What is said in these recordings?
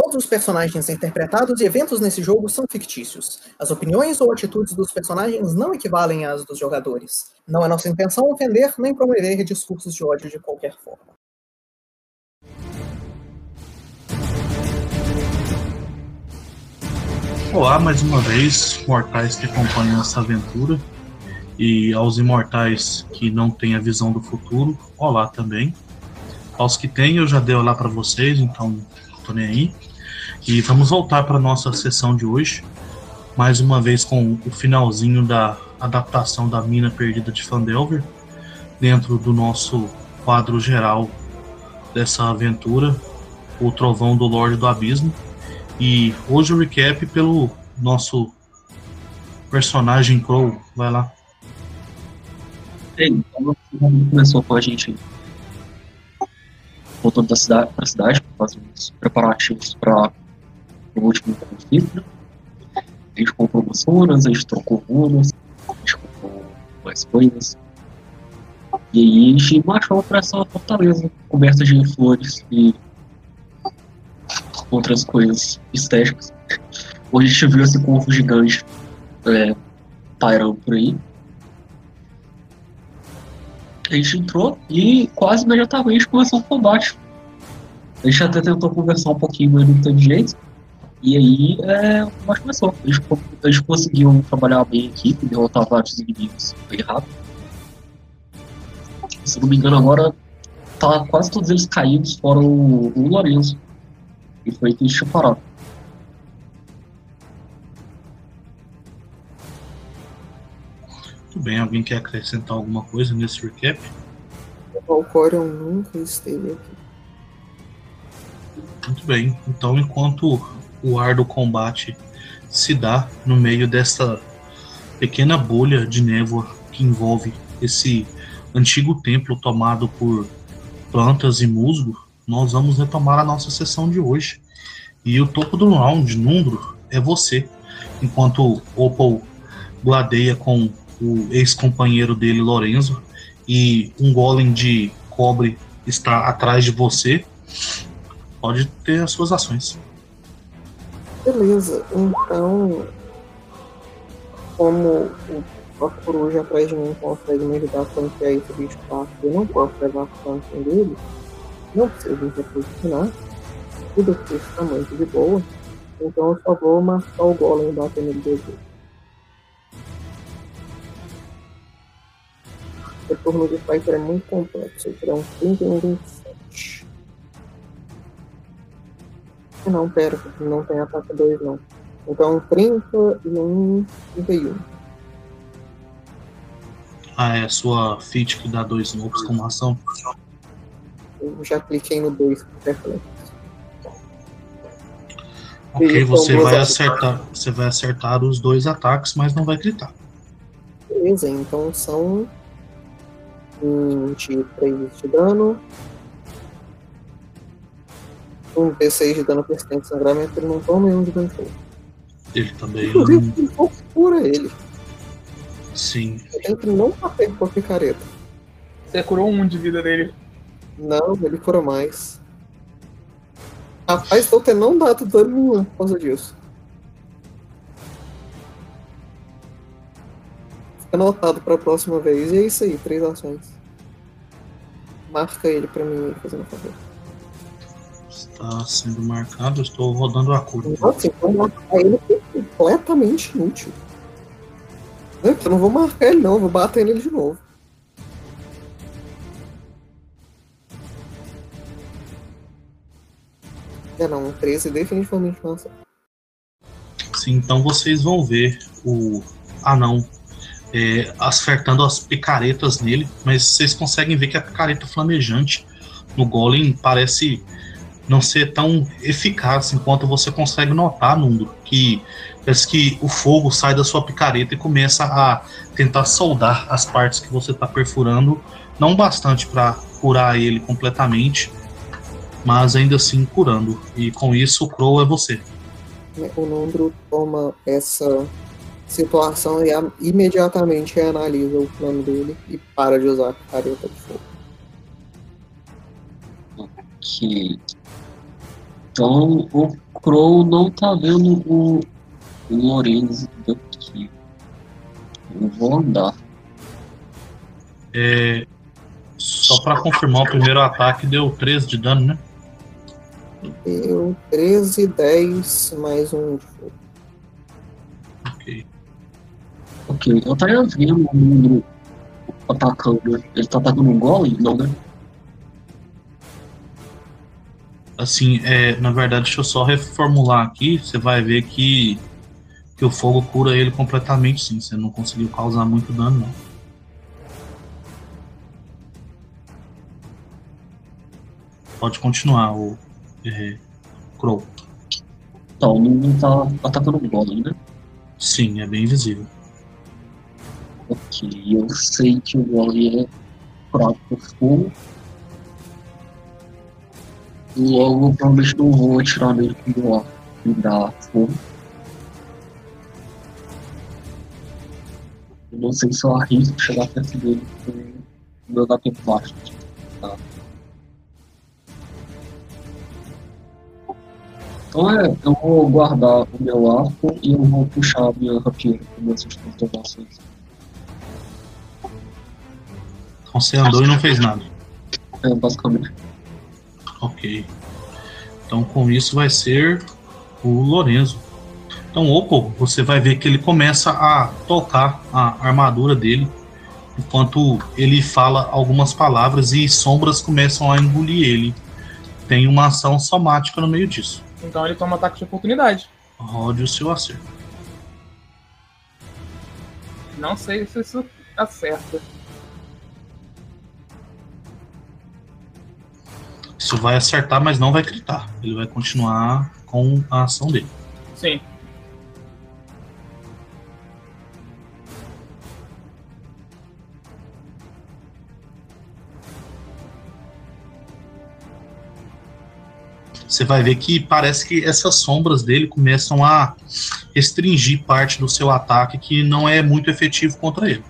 Todos os personagens interpretados e eventos nesse jogo são fictícios. As opiniões ou atitudes dos personagens não equivalem às dos jogadores. Não é nossa intenção ofender nem promover discursos de ódio de qualquer forma. Olá mais uma vez, mortais que acompanham essa aventura e aos imortais que não têm a visão do futuro, olá também. Aos que têm, eu já dei olá para vocês, então tô nem aí. E vamos voltar para nossa sessão de hoje, mais uma vez com o finalzinho da adaptação da Mina Perdida de Fandelver, dentro do nosso quadro geral dessa aventura, O Trovão do Lorde do Abismo. E hoje o recap pelo nosso personagem Crow. Vai lá. Então, começou com a gente voltando da cidade, para a cidade fazer os preparativos para o último conflito. A gente comprou umas a gente trocou runas, a gente comprou mais coisas. E aí a gente marchou para essa fortaleza coberta de flores e outras coisas estéticas. Hoje a gente viu esse corvo gigante é, pairando por aí. A gente entrou e quase imediatamente começou o combate. A gente até tentou conversar um pouquinho, mas não teve jeito. E aí é, o combate começou. A gente, a gente conseguiu trabalhar bem a equipe, derrotar vários inimigos bem rápido. Se não me engano, agora tá quase todos eles caídos, fora o, o Lorenzo. E foi que tinha parado. Muito bem, alguém quer acrescentar alguma coisa nesse recap? O Corion nunca esteve aqui. Muito bem, então enquanto o ar do combate se dá no meio dessa pequena bolha de névoa que envolve esse antigo templo tomado por plantas e musgo, nós vamos retomar a nossa sessão de hoje. E o topo do round, Nundro, é você. Enquanto Opal gladeia com o ex-companheiro dele, Lorenzo, e um golem de cobre está atrás de você, pode ter as suas ações. Beleza, então, como a coruja atrás de mim consegue me ajudar quando que é esse bicho fácil, eu não posso levar a função dele, não preciso me reposicionar, tudo aqui está muito de boa, então eu só vou marcar o golem batendo no dedo. O turno de Fighter é muito complexo, ele um 30 e um 27. Não, pera, não tem ataque 2 não. Então 30 e um 31. Ah, é a sua feat que dá dois snopes como ação? Eu já cliquei no 2 por reflexo. Ok, você vai acertar. Você vai acertar os dois ataques, mas não vai gritar. Beleza, então são 23 de dano. Um D6 de dano persistente de sangramento, ele não toma nenhum de dano de Ele também. Inclusive, um pouco cura ele. Sim. Que não bater com a picareta. Você curou um de vida dele. Não, ele cura mais. Rapaz, então ter não dado dano nenhum por causa disso. Fica anotado pra próxima vez. E é isso aí, três ações. Marca ele pra mim, fazendo favor. Está sendo marcado, eu estou rodando a cor. Nossa, então marcar ele é completamente inútil. Eu não vou marcar ele não, vou bater nele de novo. É não, 13 definitivamente não. Sim, então vocês vão ver o anão é, acertando as picaretas nele, mas vocês conseguem ver que a picareta flamejante no golem parece não ser tão eficaz enquanto você consegue notar, Nundo, que parece que o fogo sai da sua picareta e começa a tentar soldar as partes que você está perfurando, não bastante para curar ele completamente, mas ainda assim curando. E com isso o Crow é você. O Nundro toma essa situação e imediatamente analisa o plano dele e para de usar a careta de fogo. Que Então o Crow não tá vendo o, o Lorenzo daqui. Eu vou andar. É, só pra confirmar, o primeiro ataque deu 13 de dano, né? Deu 13, 10, mais um. Ok. Ok, eu estaria vendo o mundo atacando. Ele tá atacando um golem? Não, né? Assim, é, na verdade, deixa eu só reformular aqui. Você vai ver que, que o fogo cura ele completamente, sim. Você não conseguiu causar muito dano, não. Pode continuar, o é, Crow. Então, não tá atacando um golem, né? Sim, é bem visível. Ok, eu sei que o golem é por fogo. Logo, provavelmente não vou atirar nele com o e dar fogo. Não sei se eu arrisco chegar perto dele com o meu HP baixo. Tá. Então é, eu vou guardar o meu arco e eu vou puxar a minha rapieira com minhas transformações. Então você andou e não fez nada. É, basicamente. Ok. Então com isso vai ser o Lorenzo. Então, Oppo, você vai ver que ele começa a tocar a armadura dele enquanto ele fala algumas palavras e sombras começam a engolir ele. Tem uma ação somática no meio disso. Então ele toma ataque de oportunidade. Rode o seu acerto. Não sei se isso acerta. Isso vai acertar, mas não vai gritar. Ele vai continuar com a ação dele. Sim. Você vai ver que parece que essas sombras dele começam a restringir parte do seu ataque que não é muito efetivo contra ele.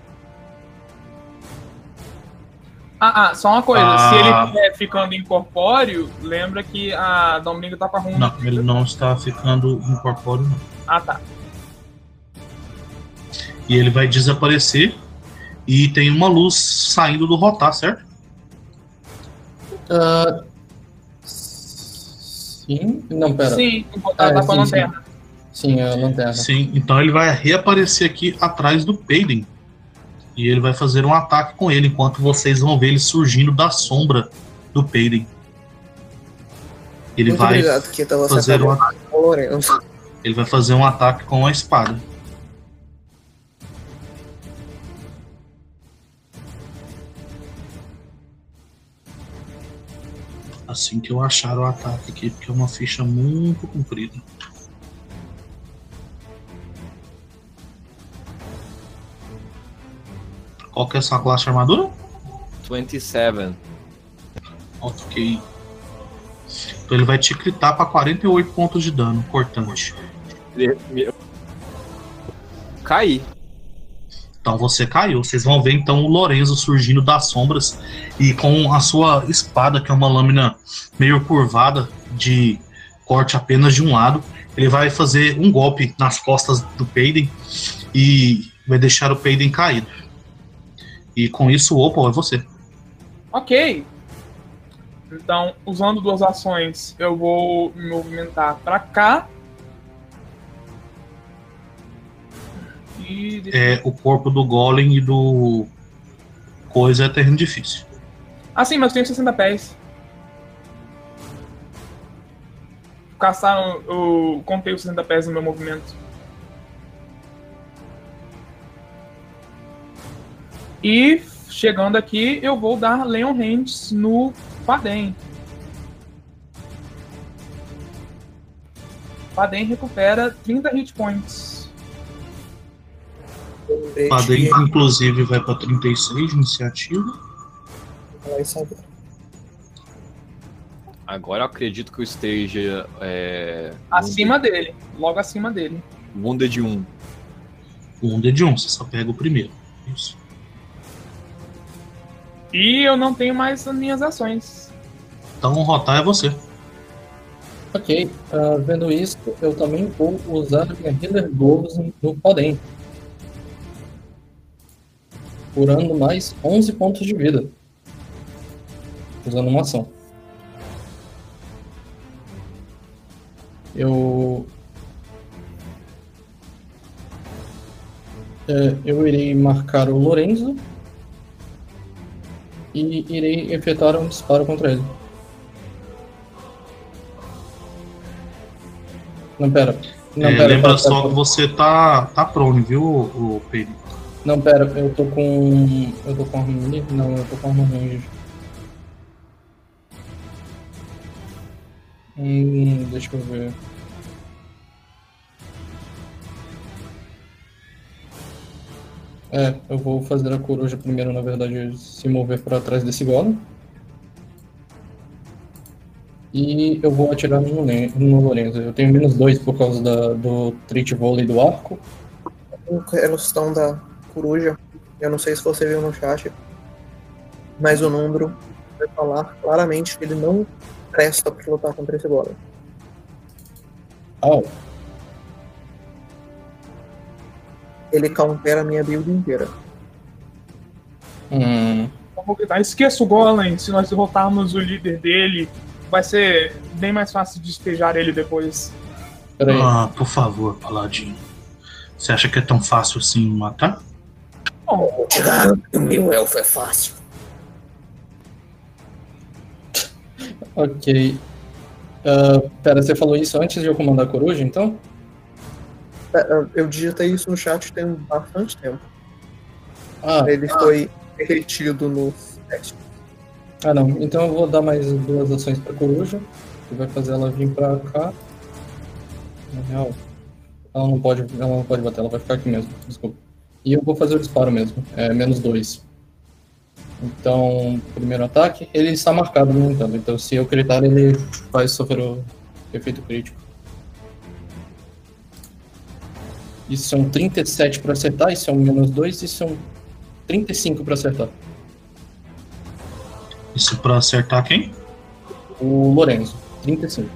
Ah, ah, só uma coisa. Ah. Se ele estiver ficando incorpóreo, lembra que a Domingo tá com a runa. Não, ele não está ficando incorpóreo, não. Ah, tá. E ele vai desaparecer e tem uma luz saindo do rotar, certo? Ah, sim? Não, pera. Sim, botar É, tá com a sim. lanterna. Sim, a lanterna. Sim, então ele vai reaparecer aqui atrás do Payden. E ele vai fazer um ataque com ele, enquanto vocês vão ver ele surgindo da sombra do Payden. Ele Muito vai obrigado, fazer um, Lourenço. ele vai fazer um ataque com a espada. Assim que eu achar o ataque aqui, porque é uma ficha muito comprida. Qual que é a sua classe de armadura? 27. Ok. Então ele vai te gritar para 48 pontos de dano, cortante. Caí. Então você caiu. Vocês vão ver então o Lorenzo surgindo das sombras e com a sua espada, que é uma lâmina meio curvada, de corte apenas de um lado, ele vai fazer um golpe nas costas do Peiden e vai deixar o Peiden caído. E com isso, o Opal é você. Ok. Então, usando duas ações, eu vou me movimentar pra cá. E. É, o corpo do Golem e do Coisa é terreno difícil. Ah, sim, mas eu tenho 60 pés. Caçar, eu contei os 60 pés no meu movimento. E chegando aqui, eu vou dar Leon Hands no Padem. Padem recupera 30 hit points. Padem, inclusive, vai para 36 de iniciativa. Agora eu acredito que eu esteja. É, Acima dele. Logo acima dele. Wounded 1. Um de um, você só pega o primeiro. Isso. E eu não tenho mais as minhas ações. Então, rotar é você. Ok, ah, vendo isso, eu também vou usar a minha Healer Gloves no Podem. Curando mais 11 pontos de vida. Usando uma ação. Eu. É, eu irei marcar o Lorenzo. E irei efetuar um disparo contra ele. Não, pera. Não, É, pera, lembra pera, só pera. que você tá, tá prone, viu, o Pedro? Não, pera, eu tô com. Eu tô com arma melee? Não, eu tô com arma range. Hum, deixa eu ver. É, eu vou fazer a coruja primeiro, na verdade, se mover pra trás desse golem. E eu vou atirar no, no Lorenzo. Eu tenho menos dois por causa da, do trit volley do arco. É questão da coruja. Eu não sei se você viu no chat, mas o Nundro vai falar claramente que ele não presta pra lutar contra esse golem. Au. Ele countera a minha build inteira. Hum, esqueça o Golem, se nós derrotarmos o líder dele, vai ser bem mais fácil de despejar ele depois. Ah, por favor, Paladino. Você acha que é tão fácil assim matar? Que o meu elfo é fácil. Ok. Ah, pera, você falou isso antes de eu comandar a coruja, então? É, Eu digitei isso no chat tem bastante tempo. Ah, Ele foi retido no teste. ah não. Então eu vou dar mais duas ações pra coruja. Que vai fazer ela vir pra cá. Na real. Ela não pode, ela não pode bater, ela vai ficar aqui mesmo. Desculpa. E eu vou fazer o disparo mesmo. É menos dois. Então, primeiro ataque. Ele está marcado no entanto. Então se eu gritar, ele vai sofrer o efeito crítico. Isso são 37 pra acertar, isso é um menos 2, isso são 35 pra acertar. Isso pra acertar quem? O Lorenzo, 35.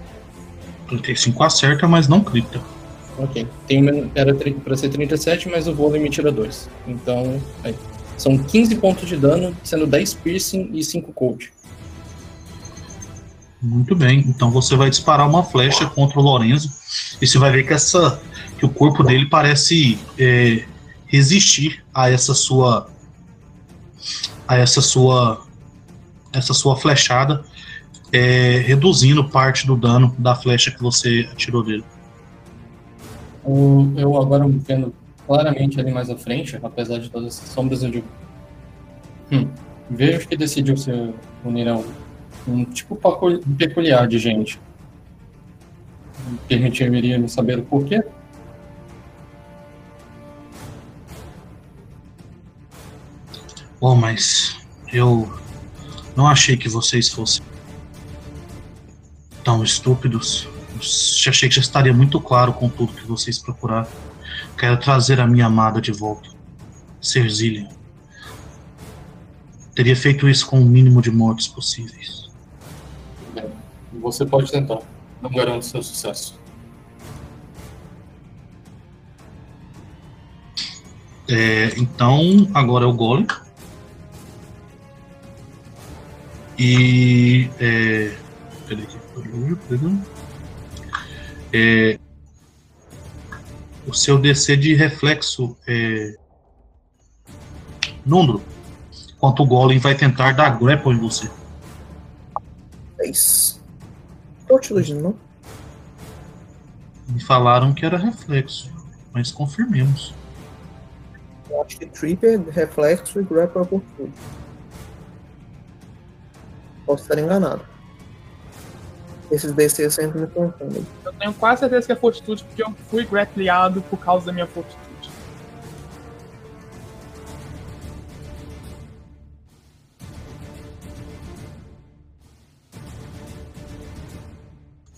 35 acerta, mas não crita. Ok. Tem, era pra ser 37, mas o vôlei me tira 2. Então, aí. São 15 pontos de dano, sendo 10 piercing e 5 cold. Muito bem. Então você vai disparar uma flecha contra o Lorenzo. E você vai ver que essa. Que o corpo dele parece é, resistir a essa sua. a essa sua. essa sua flechada. é, reduzindo parte do dano da flecha que você atirou dele. Eu agora vendo claramente ali mais à frente, apesar de todas essas sombras, eu digo. Hum, vejo que decidiu se unir a um, um tipo peculiar de gente. Permitiria me saber o porquê? Bom, mas eu não achei que vocês fossem tão estúpidos. Eu achei que já estaria muito claro com tudo que vocês procuraram. Quero trazer a minha amada de volta. Serzilian. Teria feito isso com o mínimo de mortes possíveis. Você pode tentar. Não garanto seu sucesso. É, então, agora é o Golem. E. É, peraí, peraí. É, o seu DC de reflexo é. Nundro. Enquanto o Golem vai tentar dar grapple em você. É isso. Tô te iludindo, não? Me falaram que era reflexo, mas confirmemos. Eu acho que Trip é reflexo e grapple é oportuno. Posso estar enganado. Esses DC sempre me confundem. eu tenho quase certeza que é fortitude, porque eu fui grappleado por causa da minha fortitude.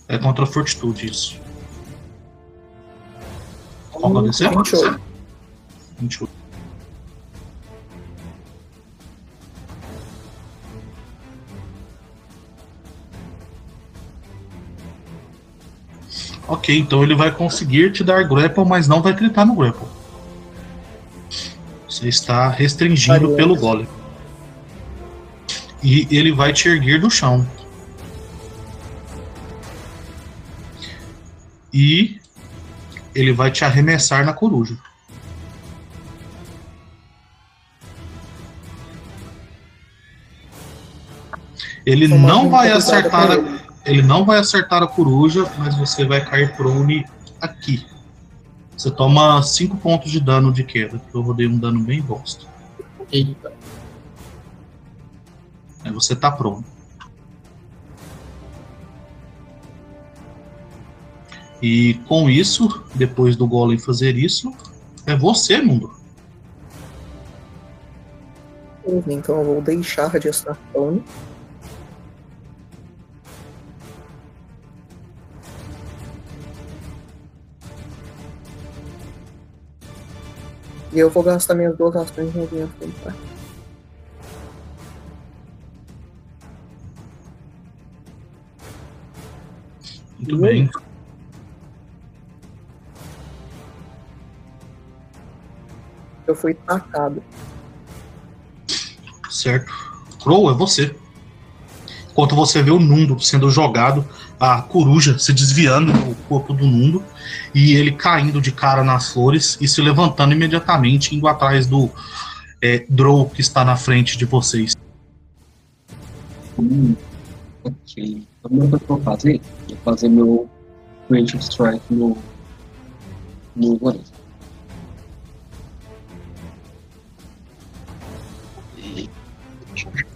É contra a fortitude isso. Qual é DC? 28. 28. Ok, então ele vai conseguir te dar grapple, mas não vai gritar no grapple. Você está restringindo Variante. pelo golem. E ele vai te erguer do chão. E ele vai te arremessar na coruja. Ele não vai acertar a, ele. não vai acertar a coruja, mas você vai cair prone aqui. Você toma 5 pontos de dano de queda, que eu rodei um dano bem bosta. Eita. Aí você tá prone. E com isso, depois do golem fazer isso, é você, mundo. Então eu vou deixar de estar prone. E eu vou gastar minhas duas ações minha frente, tá? Muito bem. Eu fui tacado. Certo. Crow, é você. Enquanto você vê o Nundo sendo jogado, a coruja se desviando do corpo do Nundo e ele caindo de cara nas flores e se levantando imediatamente, indo atrás do é, Drow que está na frente de vocês. Hum, ok. A coisa que eu vou fazer é fazer meu Creative Strike no. no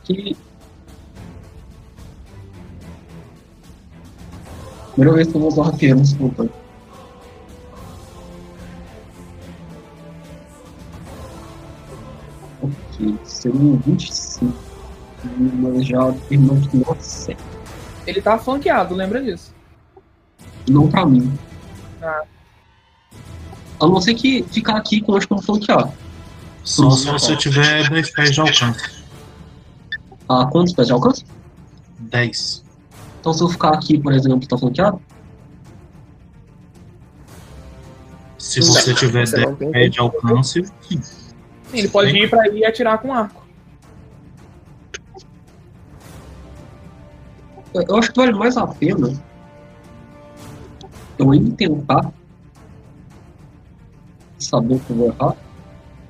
aqui. Primeira vez que eu vou usar rapiero, desculpa. Ok, seria 25. Mas já terminou de nossa. Ele tá flanqueado, lembra disso. Não pra mim. Ah. A não ser que ficar aqui com o que eu flanquear. Só se você tiver 10 pés de alcance. Ah, quantos pés de alcance? 10. Então se eu ficar aqui, por exemplo, tá flanqueado? Se você tiver Você 10 não tem pés de alcance, sim. Sim, ele pode ir pra aí e atirar com arco. Eu acho que vale mais a pena eu ir tentar saber o que eu vou errar.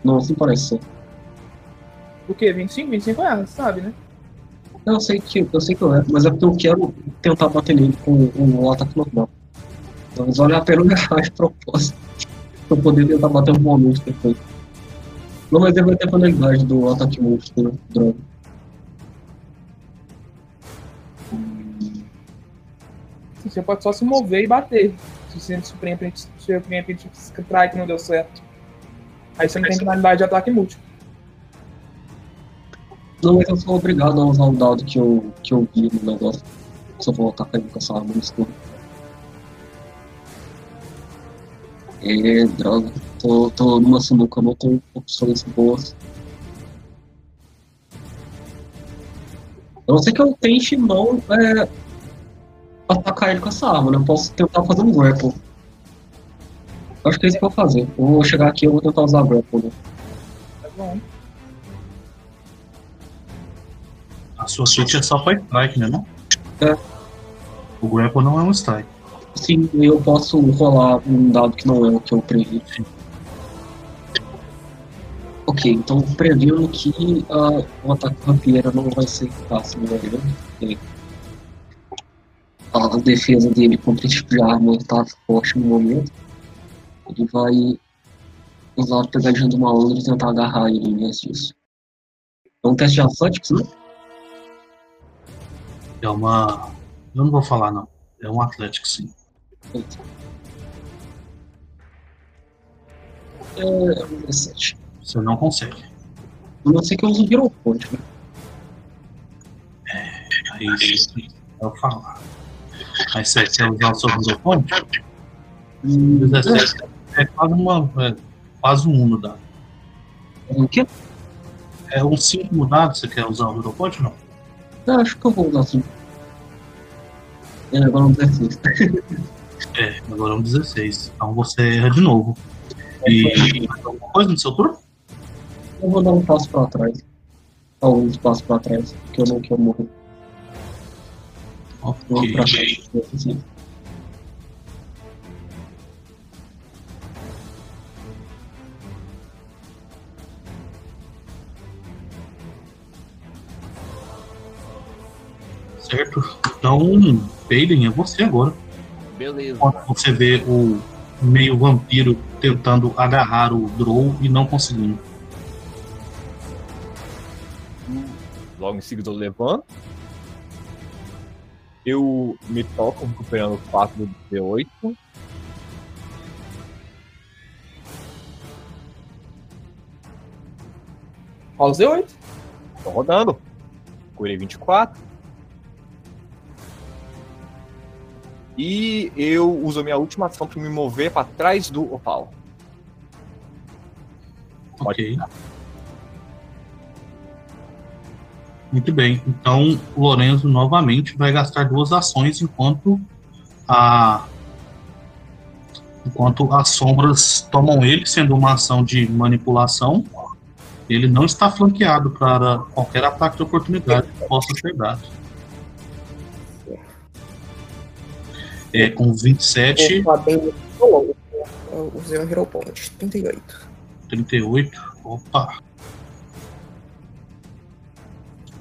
Não, assim parece ser. O quê? 25? 25 é, sabe, né? Eu sei que eu sei que eu erro, mas é porque eu quero tentar bater nele com um, um ataque normal. Mas vale a pena eu errar de propósito. Pra eu poder tentar bater um momento depois. Não, mas ele vai ter a penalidade do ataque monstro, né? Droga. Você pode só se mover e bater. Se você surpreende, surpreende strike não deu certo. Aí você não tem penalidade de ataque múltiplo. Não, mas eu sou obrigado a usar o dado que eu, que eu vi no negócio. Se eu vou atacar ele com essa arma no escuro. É, droga. Tô, tô numa sinuca, não tenho opções boas. A não ser que eu tente não é, atacar ele com essa arma, né? Eu posso tentar fazer um grapple. Acho que é isso que eu vou fazer. Eu vou chegar aqui e eu vou tentar usar grapple, né? Tá bom. a sua switch é só pra strike, né? Não? É. O grapple não é um strike. Sim, eu posso rolar um dado que não é o que eu previ. Ok, então prevendo que ah, o ataque rapieira não vai ser fácil, né? Porque A defesa dele contra esse tipo de arma está forte no momento. Ele vai usar a pegadinha do malandro e tentar agarrar ele antes disso. É um teste de Athletics, né? É uma. Eu não vou falar, não. É um Atlético, sim. É um 17. Você não consegue. A não ser que eu use o Hero Point, né? Aí isso eu falar. Aí você quer usar o seu Hero Point? Hum, 17 é quase uma. É quase um 1 no dado. o quê? É um 5 no dado, você quer usar o Hero Point ou não? Eu acho que eu vou usar assim. É, agora um 16. É, agora é um 16. Então você erra de novo. E mais alguma coisa no seu turno? Eu vou dar um passo pra trás. Alguns passos pra trás, porque eu não quero morrer. Eu vou Ok. pra assim. Certo? Então, Peyden, é você agora. Beleza. Quando você vê o meio vampiro tentando agarrar o Drow e não conseguindo. Logo em seguida eu levanto. Eu me toco recuperando 4 do D8. Rola os D8. Tô rodando. Curei 24. E eu uso a minha última ação para me mover para trás do Opal. Ok. Muito bem. Então, o Lorenzo novamente vai gastar duas ações enquanto a enquanto as sombras tomam ele, sendo uma ação de manipulação. Ele não está flanqueado para qualquer ataque de oportunidade que possa ser dado. É, com 27, Opa, bem longo. Eu usei um Hero Point. 38. 38. Opa!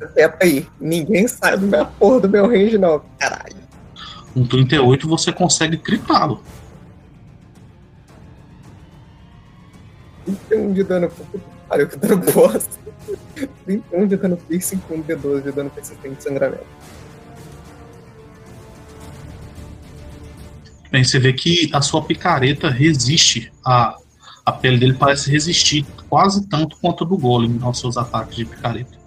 Até aí. Ninguém sai do minha porra do meu range, não. Caralho. Com 38 você consegue critá-lo. 31 de dano. Pariu, que dano bosta. 31 de dano piercing com D12 de dano persistente de sangramento. Bem, você vê que a sua picareta resiste a a pele dele parece resistir quase tanto quanto a do golem aos seus ataques de picareta.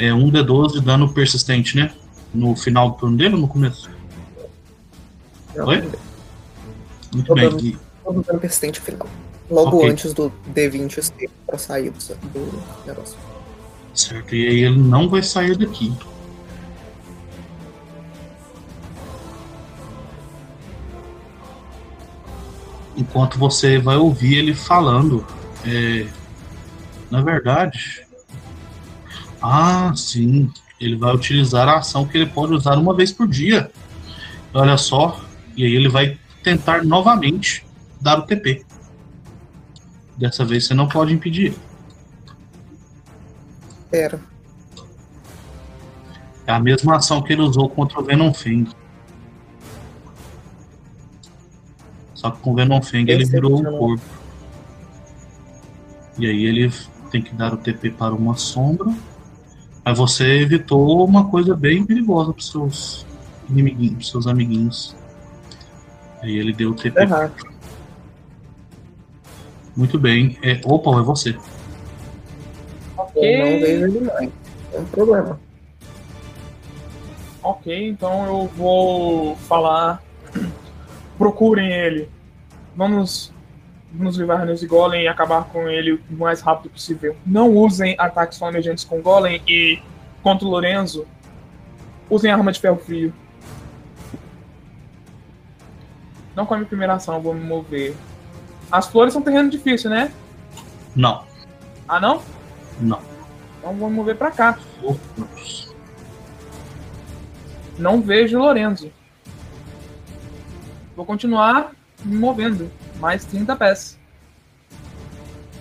É um D12 de dano persistente, né? No final do turno dele ou no começo? Oi? Muito Tô bem. dando- E, Todo dano persistente final. Logo Ok. antes do D20 ser pra sair do, do negócio. certo. E aí ele não vai sair daqui. Enquanto você vai ouvir ele falando. é, na verdade. Ah, sim. Ele vai utilizar a ação que ele pode usar uma vez por dia. Olha só. E aí ele vai tentar novamente dar o TP. Dessa vez você não pode impedir ele. Pera. É a mesma ação que ele usou contra o Venom Fang. Só que com o Venom Fang ele virou um corpo. E aí ele tem que dar o TP para uma sombra. Mas você evitou uma coisa bem perigosa para seus inimiguinhos, pros seus amiguinhos. Aí ele deu o TP. Errar. Muito bem. É, opa, é você. Eu não vejo ele mais. É um problema. Ok, então eu vou falar. Procurem ele. Vamos nos livrar nesse Golem e acabar com ele o mais rápido possível. Não usem ataques flamejantes com Golem e contra o Lorenzo, usem arma de ferro frio. Não com a minha primeira ação, vou me mover. As flores são terreno difícil, né? Não, Ah, não? não. Então vou me mover pra cá. Deus. Não vejo o Lorenzo. Vou continuar me movendo. Mais 30 pés.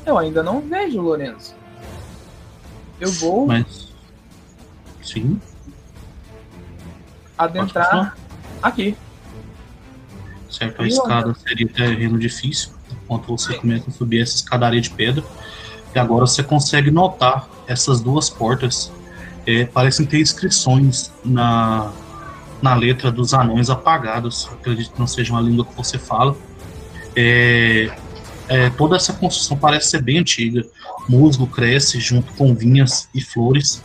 Eu ainda não vejo o Lorenzo. Eu vou Mas. Sim, adentrar aqui. Certo, a E escada seria terreno difícil, enquanto você começa a subir essa escadaria de pedra. E agora você consegue notar essas duas portas. É, parecem ter inscrições na, na letra dos anões apagados. Acredito que não seja uma língua que você fala. É, é, toda essa construção parece ser bem antiga. Musgo cresce junto com vinhas e flores.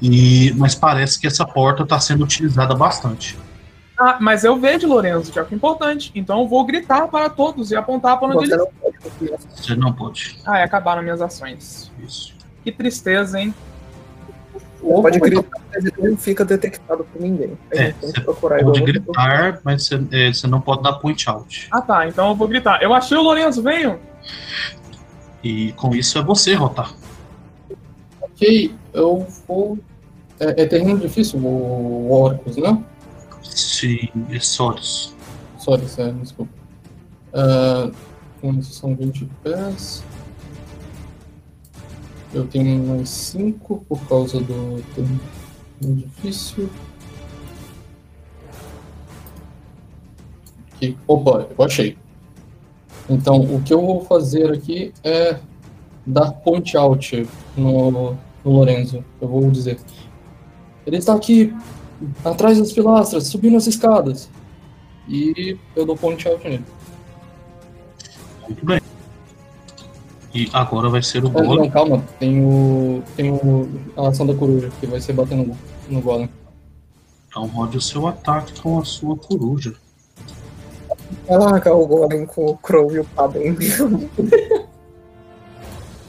E, mas parece que essa porta está sendo utilizada bastante. Ah, mas eu vejo Lorenzo, que é o que é importante. Então eu vou gritar para todos e apontar para onde Você ele. não pode. Você não pode. Ah, e acabaram minhas ações. Isso. Que tristeza, hein? Ou Pode é gritar, mas ele não fica detectado por ninguém. A É, gente tem que você procurar Pode gritar, mas você, é, você não pode dar point out. Ah tá, então eu vou gritar. Eu achei o Lourenço, venham! E com isso é você, Rotar. Ok, eu vou. É, é terreno difícil o, Orcus, né? Se Soros. Sorry, sério, desculpa. Então, isso são 20 pés. Eu tenho mais 5 por causa do terreno difícil. Aqui. Opa, eu achei. Então, o que eu vou fazer aqui é dar point out no, no Lorenzo. Eu vou dizer. Ele está aqui atrás das pilastras, subindo as escadas. E eu dou point out nele. Muito bem. E agora vai ser o Ah, Golem. não, calma. Tem o. Tem o. A ação da coruja, que vai ser batendo no, no golem. Então rode o seu ataque com a sua coruja. Largar o Golem com o Crow e o Paden.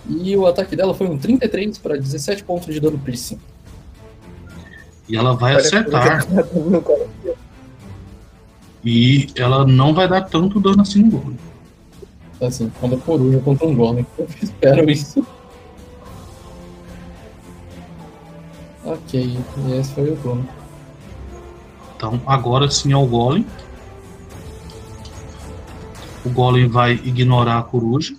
E o ataque dela foi um 33 para 17 pontos de dano piercing. E ela vai Olha, acertar. E ela não vai dar tanto dano assim no Golem. Então, assim, quando a coruja contra um golem. Eu espero isso. Ok, e esse foi o turno. Então agora sim é o Golem. O Golem vai ignorar a coruja.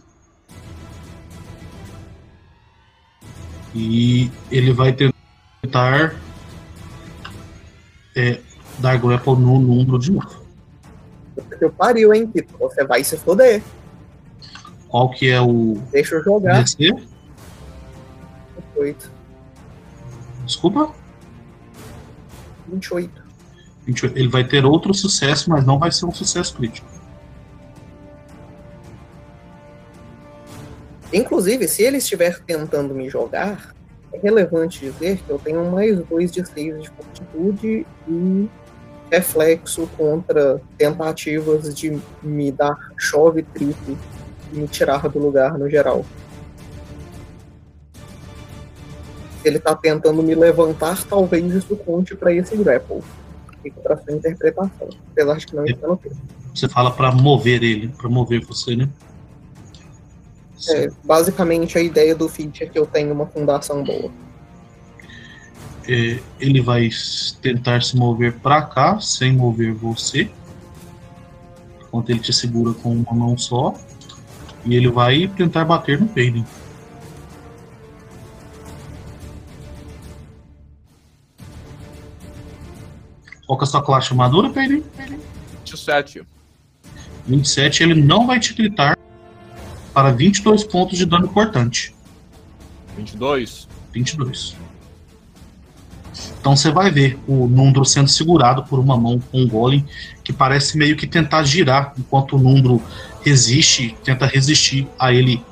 E ele vai tentar é, dar grapple no número de novo. Que pariu, hein, Kito? Você vai se foder. Qual que é o Deixa eu jogar. DC? Oito. Desculpa? 28. 28. Ele vai ter outro sucesso, mas não vai ser um sucesso crítico. Inclusive, se ele estiver tentando me jogar, é relevante dizer que eu tenho mais dois de 6 de fortitude e reflexo contra tentativas de me dar chove triplo me tirar do lugar no geral. Ele tá tentando me levantar, talvez isso conte para esse grapple. Fica pra sua interpretação. Apesar de que não está no texto. Você fala pra mover ele, pra mover você, né? É, basicamente, a ideia do feat é que eu tenho uma fundação boa. É, ele vai tentar se mover pra cá, sem mover você. Enquanto ele te segura com uma mão só. E ele vai tentar bater no Payden. Qual que é a sua classe armadura, Payden? 27. 27, ele não vai te gritar para 22 pontos de dano cortante. 22. 22. Então você vai ver o Nundro sendo segurado por uma mão com um golem que parece meio que tentar girar enquanto o Nundro resiste, tenta resistir a ele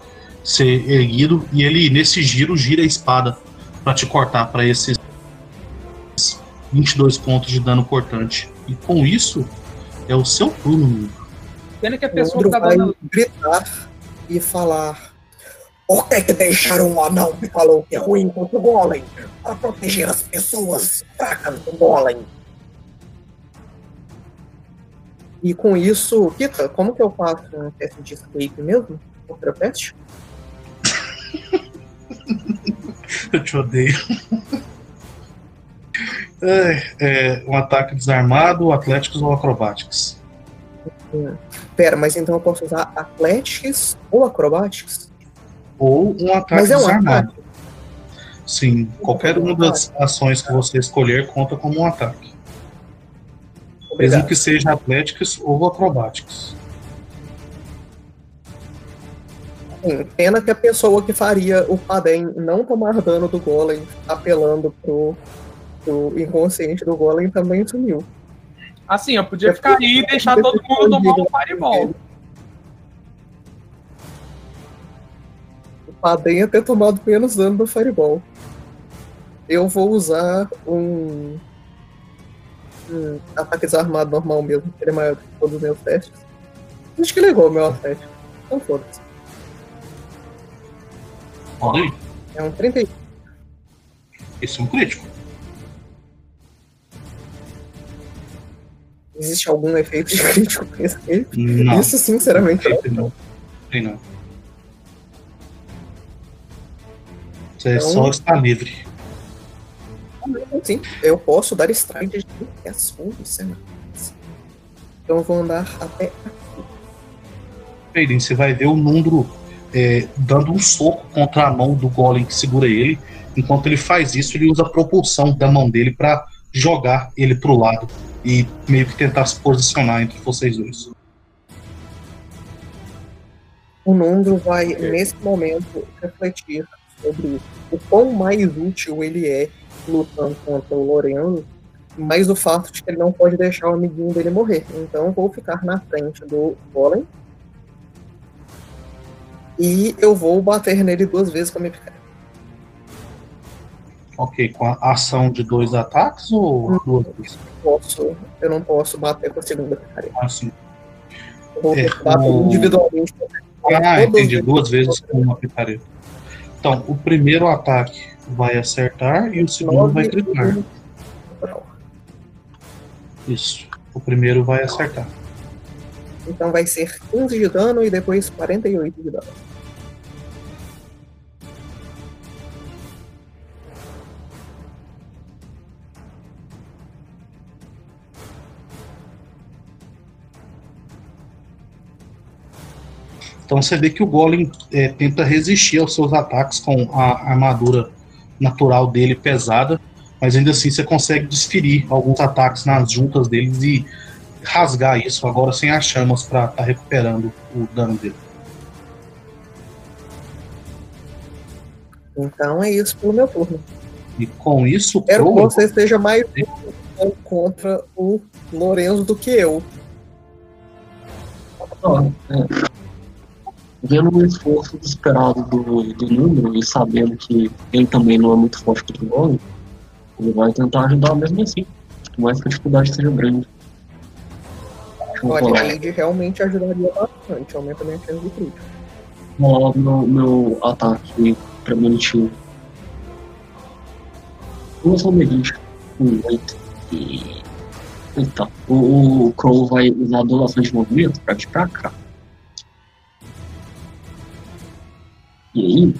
ser erguido e ele nesse giro gira a espada para te cortar para esses 22 pontos de dano cortante. E com isso é o seu turno, Nundro. Pena que a pessoa que tá vai dando. gritar e falar: Por que, que deixaram um anão que falou que é ruim contra o Golem? Para proteger as pessoas fracas do Golem. E com isso, Kita, como que eu faço um teste de escape mesmo? Contra a peste? Eu te odeio. É, é, um ataque desarmado, atléticos ou acrobáticos? Pera, mas então eu posso usar Athletics ou Acrobatics? Ou um ataque Mas é um desarmado. ataque. Sim, qualquer uma das ações que você escolher conta como um ataque. Mesmo Obrigado. que seja atléticos ou acrobáticos. Sim, pena que a pessoa que faria o Padem não tomar dano do Golem apelando pro, pro inconsciente do Golem também sumiu. Assim, eu podia ficar aí e deixar todo mundo tomar um fireball. O Padem ia ter tomado menos dano do Fireball. Eu vou usar um, um ataque desarmado normal mesmo, que ele é maior que todos os meus testes. Acho que ele igual ao meu atlético. Então foda-se. Olha. É um 30. Esse é um crítico. Existe algum efeito de crítico com esse escape? Não. Isso, sinceramente, não. Não. não. Tem não. Você Então- só está livre. Sim, eu posso dar stride de ações? Então eu vou andar até Peidem, você vai ver o Nundro é, dando um soco contra a mão do golem que segura ele. Enquanto ele faz isso, ele usa a propulsão da mão dele para jogar ele pro lado e meio que tentar se posicionar entre vocês dois. O Nundo vai, nesse momento, refletir sobre o quão mais útil ele é lutando contra o Lorenzo, mas o fato de que ele não pode deixar o amiguinho dele morrer. Então vou ficar na frente do Golem. E eu vou bater nele duas vezes com a minha picareta. Ok, com a ação de dois ataques ou duas vezes? Posso, eu não posso bater com a segunda picareta. Assim. Eu vou É, bater o- individualmente. Ah, entendi. as Duas vezes com uma picareta. Então, o primeiro ataque vai acertar e o segundo vai clicar. Isso. O primeiro vai acertar. Então vai ser 15 de dano e depois 48 de dano. Então você vê que o Golem é, tenta resistir aos seus ataques com a armadura natural dele pesada, mas ainda assim você consegue desferir alguns ataques nas juntas deles e rasgar isso agora sem as chamas para estar recuperando o dano dele. Então é isso pelo meu turno. E com isso, o Espero que você esteja mais contra o Lorenzo do que eu. Ó, é, vendo o esforço desesperado do, do número e sabendo que ele também não é muito forte contra o ele vai tentar ajudar mesmo assim. Por mais que a dificuldade seja grande. Olha, realmente ajudaria bastante, aumenta minha chance de crítico. rolar meu, meu ataque premonitinho. Duas romelinhas com oito. E. Então, o, o Crow vai usar duas ações de movimento pra vir pra cá. E aí,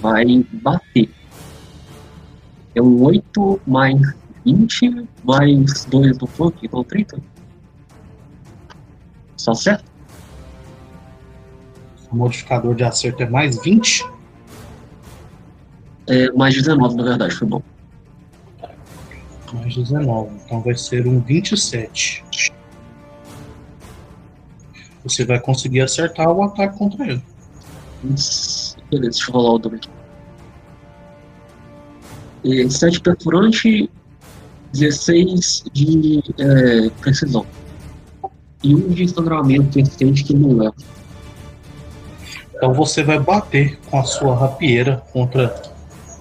vai bater. É um 8 mais 20 mais 2 do flanco, então 30. Só certo? o modificador de acerto é mais 20. É, mais 19, na verdade, foi bom. Mais 19. Então vai ser um 27. Você vai conseguir acertar o ataque contra ele. Beleza, deixa eu rolar o dano aqui. É, 7 perfurante, 16 de é, precisão. E um de sangramento existente que não leva. Então você vai bater com a sua rapieira contra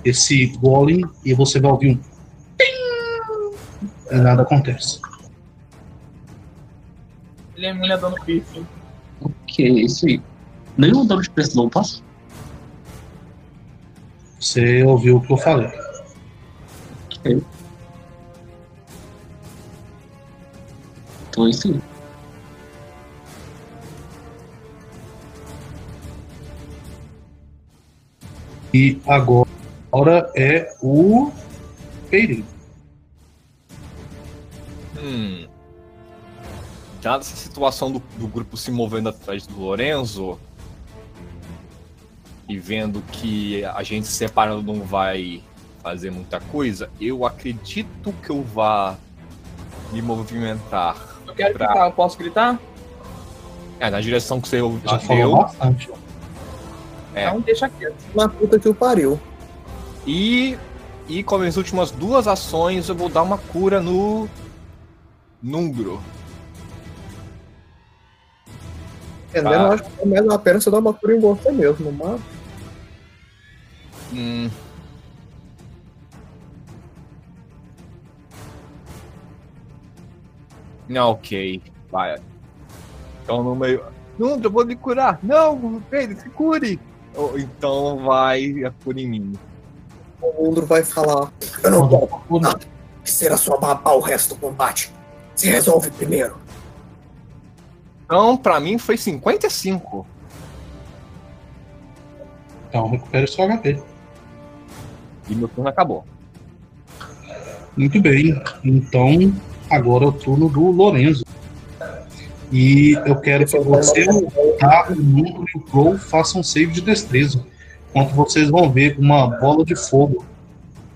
esse golem e você vai ouvir um tim! e nada acontece. Ele é mulher dando piercing. Ok, é isso aí. Nenhum dano de precisão passa? Você ouviu o que eu falei. Ok. Então é isso aí. E agora é o Peirinho. Hum. Já dessa situação do, do grupo se movendo atrás do Lorenzo e vendo que a gente se separando não vai fazer muita coisa, eu acredito que eu vá me movimentar Eu quero Pra- gritar, eu posso gritar? é, na direção que você Já deu. bastante. É. Não, deixa quieto. Na puta que o pariu. E, e com as minhas últimas duas ações eu vou dar uma cura no Número. Entendendo? Eu acho que é mais a pena você dar uma cura em você mesmo, mas. Hum. Não, ok. Vai. Então no meio. Não, eu vou me curar. Não, Pedro, se cure. Ou Então vai a cura em mim. O Undro vai falar. Eu não vou nada. Será sua babá o resto do combate. Se resolve primeiro. Então, pra mim foi 55. Então recupere seu HP. E meu turno acabou. Muito bem. Então, agora é o turno do Lorenzo. E eu quero que você, tá, o Nuno e o Crow façam um save de destreza. Enquanto vocês vão ver uma bola de fogo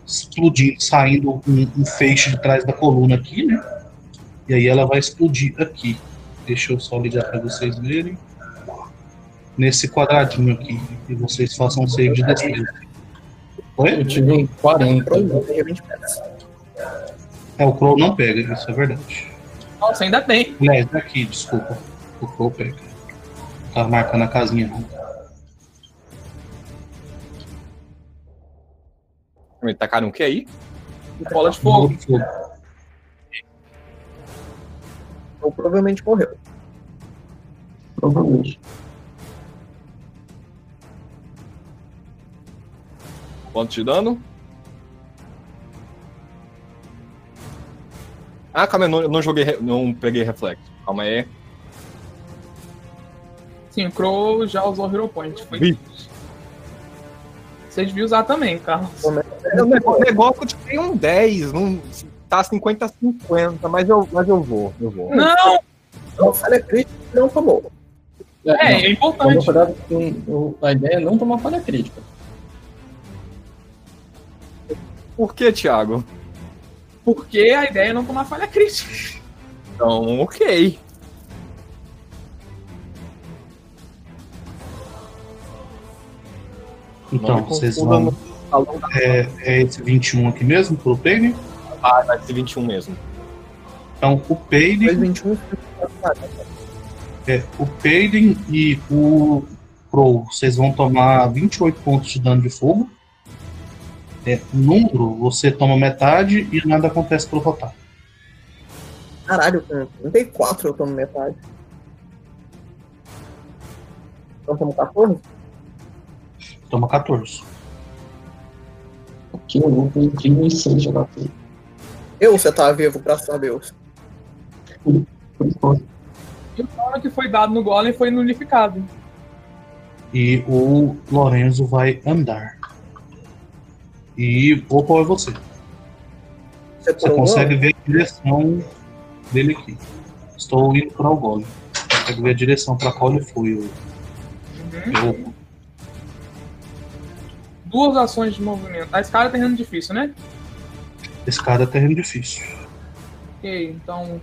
explodindo, saindo um, um feixe de trás da coluna aqui, né? E aí ela vai explodir aqui. Deixa eu só ligar para vocês verem. Nesse quadradinho aqui. E vocês façam um save de destreza. Oi? Eu tive um 40. Provavelmente É, o Crow não pega, isso é verdade. Nossa, ainda bem. Aliás, aqui, desculpa. O Crow pega. Tá marcando a casinha. Me tacaram o que aí? Bola de fogo. Fogo. Ou provavelmente morreu. Provavelmente. Quanto de dano? Ah, calma aí, eu não, não joguei, não peguei reflexo. Calma aí. Sim, o Crow já usou o Hero Point. Foi... Vi. Você devia usar também, Carlos. O negócio de tem um 10, não, tá 50-50, mas eu, mas eu vou, eu vou. Não! Não falha crítica, não tomou. É, não. é importante. cuidado com a ideia é não tomar falha crítica. Por que, Thiago? Porque a ideia é não tomar falha crítica. Então, ok. Então, vocês vão. É, é esse 21 aqui mesmo, pro Paine? Ah, vai ser 21 mesmo. Então, o Paine, 221 é, o Paine e o Crow, vocês vão tomar 28 pontos de dano de fogo. É, número, você toma metade e nada acontece pro rotar. Caralho, com 34 eu tomo metade. Então tomo 14? Toma 14. Aqui eu não perdi uns 6 de HP. Eu, você tá vivo, graças a Deus. E o dano que foi dado no Golem foi nullificado. E o Lorenzo vai andar. E o qual é você? Você, Você consegue ver a direção dele aqui. Estou indo para o golem. Consegue ver a direção para qual ele foi. o- Uhum. Duas ações de movimento. A escada é terreno difícil, né? Escada é terreno difícil. Ok, então.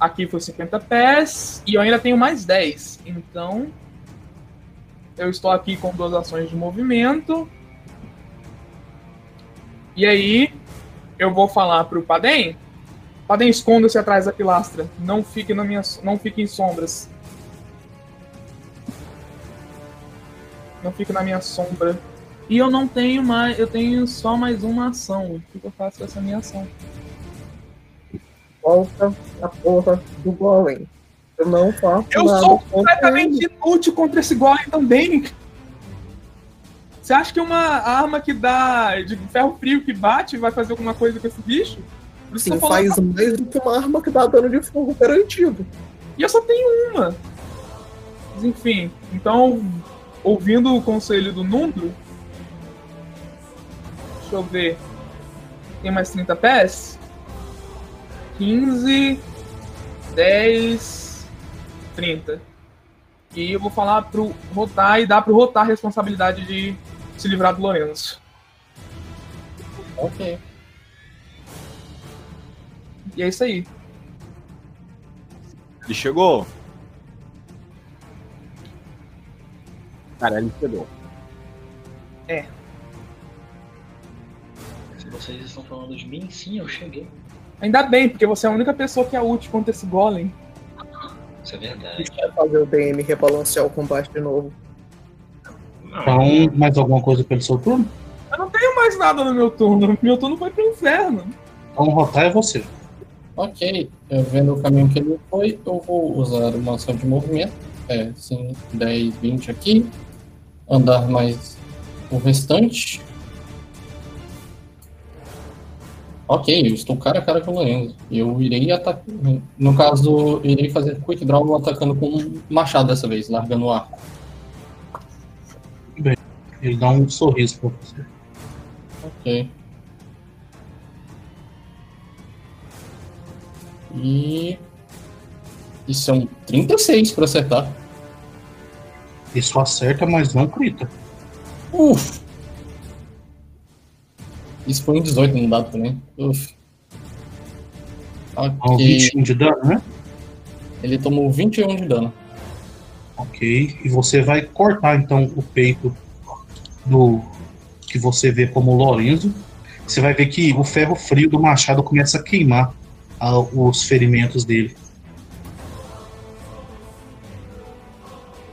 Aqui foi 50 pés. E eu ainda tenho mais 10. Então. Eu estou aqui com duas ações de movimento. E aí. Eu vou falar pro Padem. Padem, esconda-se atrás da pilastra. Não fique, na minha, não fique em sombras. Não fique na minha sombra. E eu não tenho mais. Eu tenho só mais uma ação. O que eu faço com essa minha ação? volta na porra do Golem. Eu não faço Eu nada sou contra completamente inútil contra esse golem também. Você acha que uma arma que dá de ferro frio que bate vai fazer alguma coisa com esse bicho? Sim, faz mais do que uma arma que dá dano de fogo garantido. E eu só tenho uma. Mas, enfim, então, ouvindo o conselho do Nundro. Deixa eu ver. Tem mais 30 pés? 15, 10, 30. E eu vou falar pro Rotar e dar pro Rotar a responsabilidade de se livrar do Lourenço. Ok. E é isso aí. Ele chegou? Cara, ele chegou. Se vocês estão falando de mim, sim, eu cheguei. Ainda bem, porque você é a única pessoa que é útil contra esse golem. Isso é A verdade. gente vai fazer o DM rebalancear o combate de novo. Então, mais alguma coisa pelo seu turno? Eu não tenho mais nada no meu turno. Meu turno foi pro inferno. Então, rotar é você. Ok, eu vendo o caminho que ele foi, eu vou usar uma ação de movimento. É, sim, 10, 20 aqui. Andar mais o restante. Ok, eu estou cara a cara com o Lorenzo. Eu irei atacar. No caso, irei fazer quick draw atacando com um machado dessa vez, largando o arco. Ele dá um sorriso pra você. Ok. E. E são 36 para acertar. Isso acerta, mas não crita. Uf! Isso foi um 18 no dado também. Uf. É um Ok. 21 de dano, né? Ele tomou 21 de dano. Ok. E você vai cortar então o peito do que você vê como Lorenzo. Você vai ver que o ferro frio do machado começa a queimar ah, os ferimentos dele.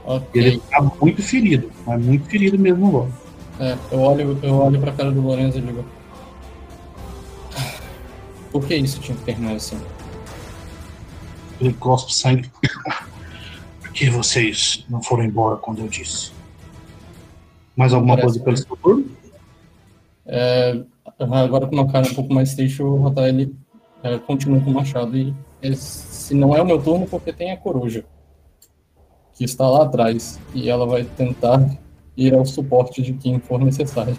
Ok. Ele tá muito ferido, mas muito ferido mesmo logo. É, eu olho, eu olho pra cara do Lorenzo e digo. Por que isso tinha que terminar assim? Ele cospe sangue. Por que vocês não foram embora quando eu disse? Mais alguma Parece- coisa pelo seu turno? É, agora com uma cara um pouco mais triste, o Ratael é, continua com o machado. E esse não é o meu turno porque tem a coruja. Que está lá atrás. E ela vai tentar ir ao suporte de quem for necessário.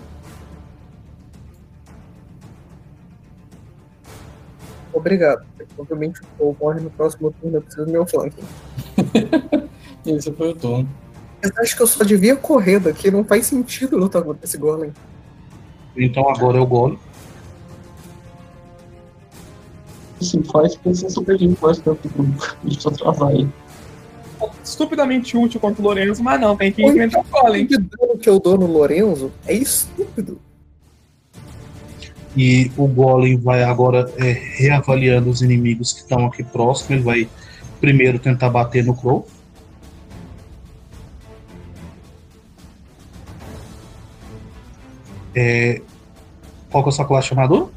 Obrigado. Provavelmente o Paul morre no próximo turno, eu preciso do meu flanking. Esse foi o turno. Mas acho que eu só devia correr daqui, não faz sentido lutar contra esse golem. Então agora eu golo. Assim, faz porque você sobrevive mais tempo pro bicho atrasar aí. Estupidamente útil contra o Lorenzo, mas não, tem que enfrentar o Golem. O dano que eu dou no Lorenzo é estúpido. E o Golem vai agora é, reavaliando os inimigos que estão aqui próximo. Ele vai primeiro tentar bater no Crow. É, qual que é a sua classe chamador?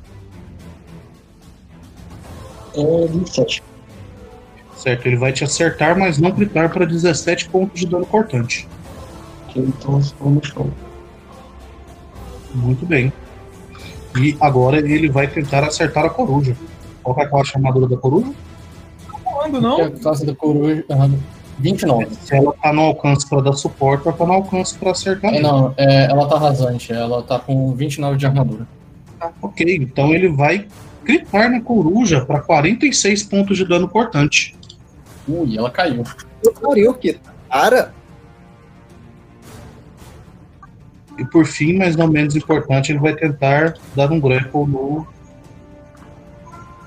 É 27. Certo, ele vai te acertar, mas não gritar para 17 pontos de dano cortante. Então estou no chão. Muito bem. E agora ele vai tentar acertar a coruja. Qual que é a classe chamadora da coruja? Quando E não? a classe da coruja. ah, 29. Se ela tá no alcance para dar suporte, ela tá no alcance para acertar. É, não, é, ela tá rasante. Ela tá com 29 de armadura. Ok, então ele vai gritar na coruja para 46 pontos de dano cortante. Ui, ela caiu. Eu pariu que cara. E por fim, mas não menos importante, ele vai tentar dar um grapple no.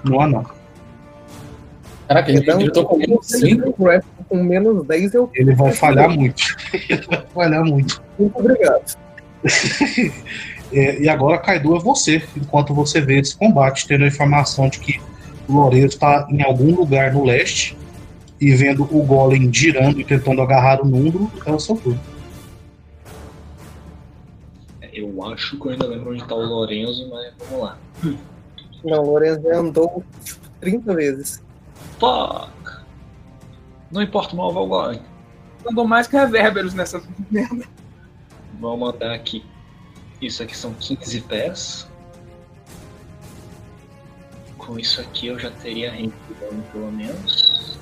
no anão. Caraca, ele, Então, ele tô com menos 5. Com menos 10 eu. Ele vai falhar muito. ele vai falhar muito. Muito obrigado. É, e agora, Kaido, é você, enquanto você vê esse combate, tendo a informação de que o Lorenzo está em algum lugar no leste e vendo o Golem girando e tentando agarrar o Numbro, é o seu turno. Eu acho que eu ainda lembro onde tá o Lorenzo, mas vamos lá. Não, o Lorenzo já andou tipo, 30 vezes. Fuck! Não importa o mal, vai o Golem. Andou mais que reverberos nessa merda. Vamos mandar aqui. Isso aqui são 15 pés. Com isso aqui eu já teria range de dano pelo menos.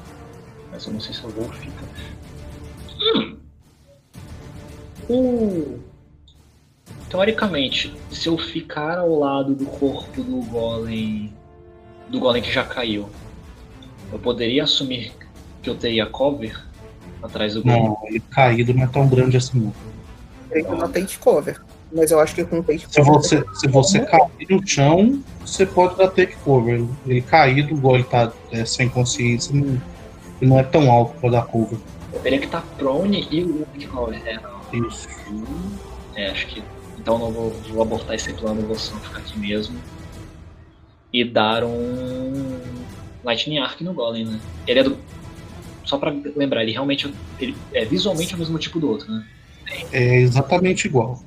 Mas eu não sei se eu vou ficar. Hum. Uh. Teoricamente, se eu ficar ao lado do corpo do golem. Do golem que já caiu, eu poderia assumir que eu teria cover atrás do golem. Não, ele caído não é tão grande assim. Não. Tem que dar take cover. Mas eu acho que com take Se cover. você, se você cair no chão, você pode dar take cover. Ele caído, igual ele tá é, sem consciência, não, ele não é tão alto para dar cover. Eu teria que estar prone e o cover. É, não. Isso. É, acho que. Então não vou, vou abortar esse plano, vou só ficar aqui mesmo. E dar um. Lightning Arc no Golem, né? Ele é do. Só pra lembrar, ele realmente ele é visualmente o mesmo tipo do outro, né? É exatamente igual.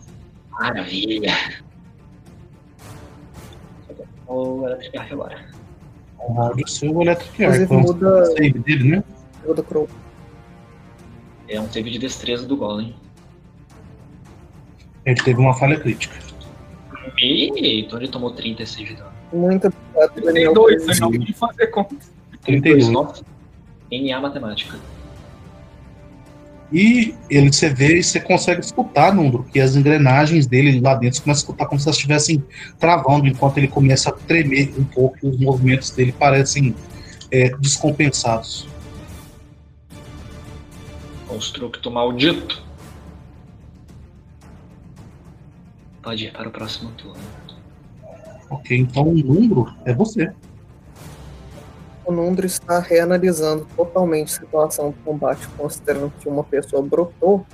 Maravilha! O Electric Arc agora. O seu Electric Arc. Inclusive, Então, muda- save dele, né? Eu do Crow. É um save de destreza do Golem. Ele teve uma falha crítica. E então ele tomou 36 de dano. Muito obrigado, Daniel. 32, por isso. Daniel, de fazer conta. 32. Nossa. NA Matemática. E ele você vê e você consegue escutar, Nundro, que as engrenagens dele lá dentro você começa a escutar como se elas estivessem travando, enquanto ele começa a tremer um pouco e os movimentos dele parecem é, descompensados. Constructo maldito. Pode ir para o próximo turno. Ok, então o é você. O Nundro está reanalisando totalmente a situação do combate, considerando que uma pessoa brotou.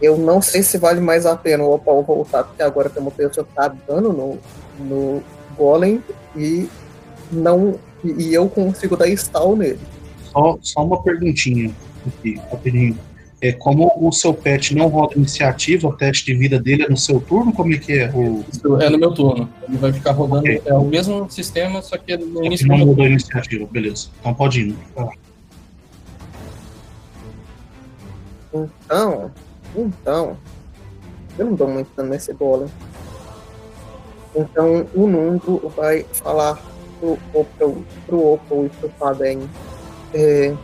Eu não sei se vale mais a pena o Opal voltar, porque agora tem uma pessoa que tá dando no, no Golem e não. E eu consigo dar stall nele. Só, só uma perguntinha aqui, rapidinho. É, como o seu pet não roda iniciativa, o teste de vida dele é no seu turno? Como é que é? O, é no meu turno. Ele vai ficar rodando. Ok. É o mesmo sistema, só que no início não mudou a iniciativa, beleza. Então pode ir. Lá. Então, então, eu não dou muito dano nesse golem. Então o Nundro vai falar pro Opal, pro Opal e pro Paden. É,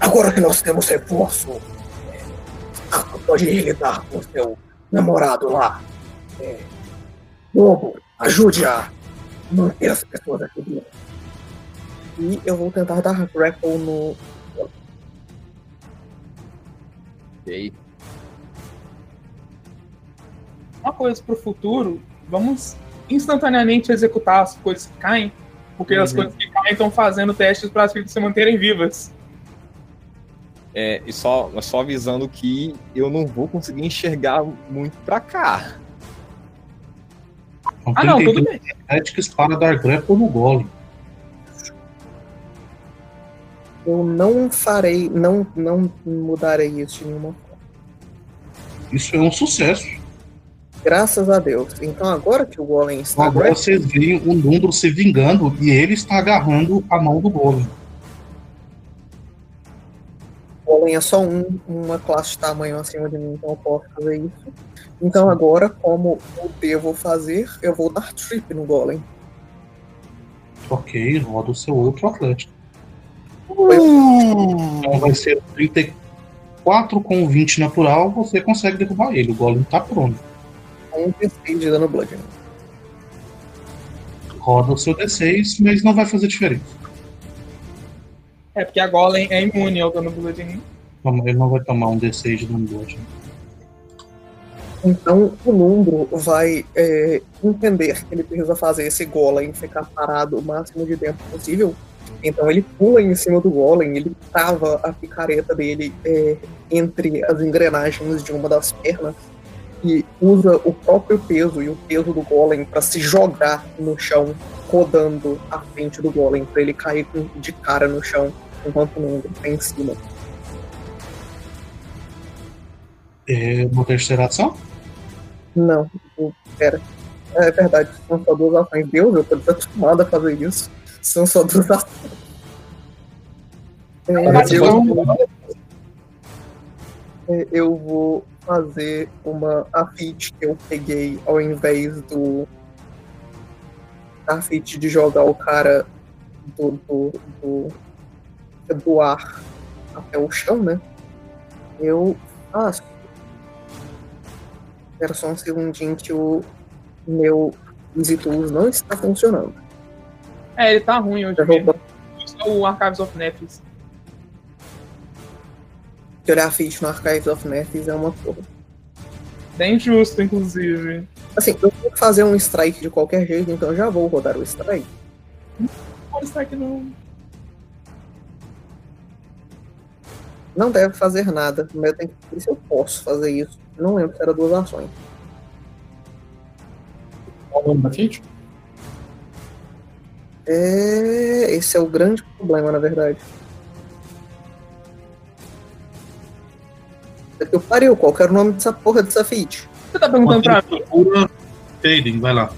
agora que nós temos reforço, ah, pode ir lidar com o seu namorado lá. É, Lobo, ajude a manter as pessoas aqui dentro. E eu vou tentar dar grapple no, Ok. Uma coisa pro futuro, vamos instantaneamente executar as coisas que caem, porque as Uhum. coisas que caem estão fazendo testes para as filhas se manterem vivas. É, e só, só avisando que eu não vou conseguir enxergar muito pra cá. Então, Ah, não, tudo 32 bem. Atléticos para dar grapple no golem. Eu não farei, não, não mudarei isso de nenhuma forma. Isso é um sucesso. Graças a Deus. Então agora que o Golem está Agora grapple, vocês veem o Nundro se vingando e ele está agarrando a mão do golem. O Golem é só um, uma classe de tamanho acima de mim, então eu posso fazer isso. Então agora, como eu devo fazer, eu vou dar trip no Golem. Ok, roda o seu outro Atlético. Foi- Então vai ser 34 com 20 natural, você consegue derrubar ele. O golem tá pronto. Um D6 de dano Blood. Roda o seu D6, mas não vai fazer diferença. É porque a Golem é imune ao dano Blood Toma- Ele não vai tomar um D6 de dano blood. Então o Numbro vai é, entender que ele precisa fazer esse Golem ficar parado o máximo de tempo possível. Então ele pula em cima do Golem, ele trava a picareta dele é, entre as engrenagens de uma das pernas e usa o próprio peso e o peso do Golem para se jogar no chão, rodando à frente do Golem, para ele cair de cara no chão enquanto o Numbro tá em cima. É uma terceira ação? Não, pera. É verdade, são só duas ações. Deus, eu tô desacostumado a fazer isso. São só duas ações. É, eu, é, eu vou fazer uma a feat que eu peguei ao invés do. A feat de jogar o cara do, do, do, do ar até o chão, né? Eu faço. Espera só um segundinho que o meu Easy Tools não está funcionando. É, ele tá ruim hoje mesmo. Só o Archives of Nephis. a feat no Archives of Nephis é uma porra. Bem justo, inclusive. Assim, eu vou fazer um strike de qualquer jeito, então eu já vou rodar o strike. Pode estar aqui Não deve fazer nada, mas eu tenho que ver se eu posso fazer isso. Não lembro se era duas ações. Qual o nome da feat? É... Esse é o grande problema, na verdade. É que eu pariu, qual que era o nome dessa porra dessa feat? Você tá perguntando pra mim? Procura Fading, vai lá.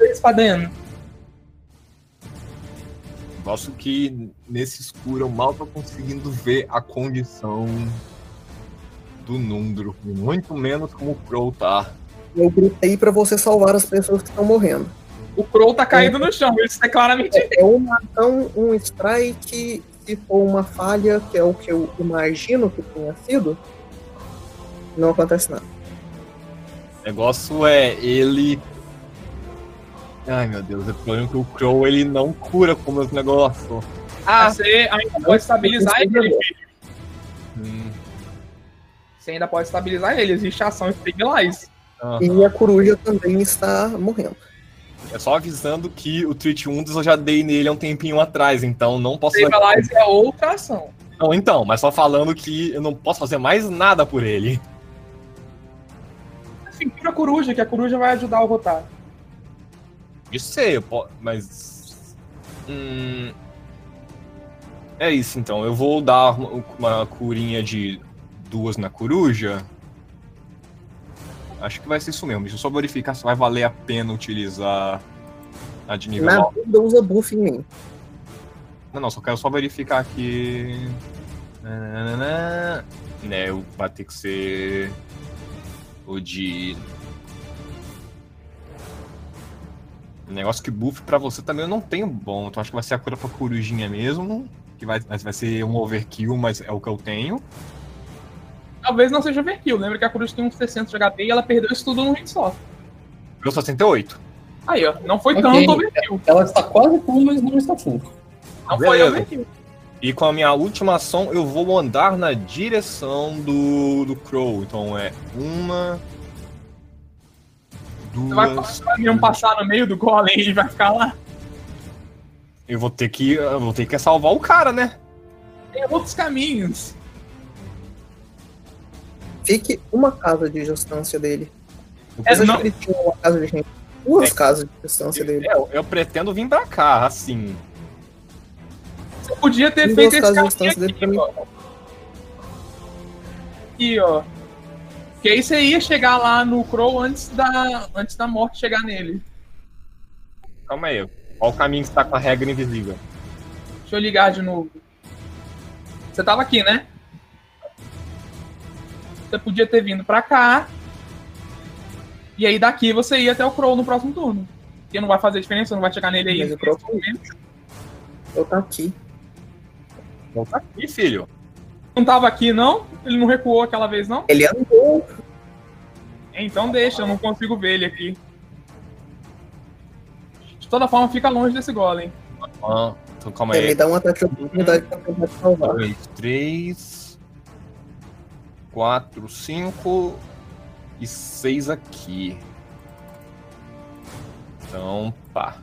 Espadendo. Gosto que nesse escuro eu mal tô conseguindo ver a condição do Nundro, muito menos como o Crow tá. Eu gritei pra você salvar as pessoas que estão morrendo. O Crow tá caído no chão, isso é claramente. É uma ação, um strike, se for uma falha, que é o que eu imagino que tenha sido, não acontece nada. O negócio é ele. Ai meu Deus, é problema que o Crow ele não cura com meus negócios. Ah, você ainda pode estabilizar ele. Hum, Você ainda pode estabilizar ele. Existe a ação Stabilize. aham. E a coruja também está morrendo. É só avisando que o Treat Wounds eu já dei nele há um tempinho atrás, então não posso. Stabilize é outra ação. Não, então, mas só falando que eu não posso fazer mais nada por ele. Assim, cura a coruja, que a coruja vai ajudar o rotar. Isso sei, eu po- mas. Hum, é isso então. Eu vou dar uma, uma curinha de duas na coruja. Acho que vai ser isso mesmo. Deixa eu só verificar se vai valer a pena utilizar a de nível Na 9. vida usa buff em mim. Não, não, só quero só verificar aqui. Né, vai ter que ser o de. Negócio que buff pra você também eu não tenho bom. Então acho que vai ser a cura pra corujinha mesmo. Que vai, mas vai ser um overkill, mas é o que eu tenho. Talvez não seja overkill. Lembra que a coruja tem uns 600 de HP e ela perdeu isso tudo num hit só. Eu 68. Aí, ó. Não foi Ok. tanto overkill. Ela está quase full, mas não está full. Não foi Beleza. overkill. E com a minha última ação, eu vou andar na direção do, do Crow. Então é uma. Você vai, Duas. você vai mesmo passar no meio do golem e vai ficar lá. Eu vou ter que. Eu vou ter que salvar o cara, né? Tem outros caminhos. Fique uma casa de distância dele. É, não- que ele tinha uma casa de gente? Duas É. casas de distância dele. Eu, eu pretendo vir pra cá, assim. Você podia ter Tem feito esse caminho aqui, pra mim. ó. Aqui, ó. Que aí você ia chegar lá no Crow antes da, antes da morte chegar nele. Calma aí. Qual o caminho que você tá com a regra invisível? Deixa eu ligar de novo. Você tava aqui, né? Você podia ter vindo pra cá. E aí daqui você ia até o Crow no próximo turno. Porque não vai fazer diferença, não vai chegar nele aí. Mas o Crow- momento. Eu tá aqui. Volta aqui, filho. Não tava aqui, não? Ele não recuou aquela vez, não? Ele andou. Então deixa, eu não consigo ver ele aqui. De toda forma, fica longe desse golem. Ah, então calma Ele aí. dá um ataque de oportunidade pra tentar te salvar. Dois, três, quatro, cinco e seis aqui. Então, pá.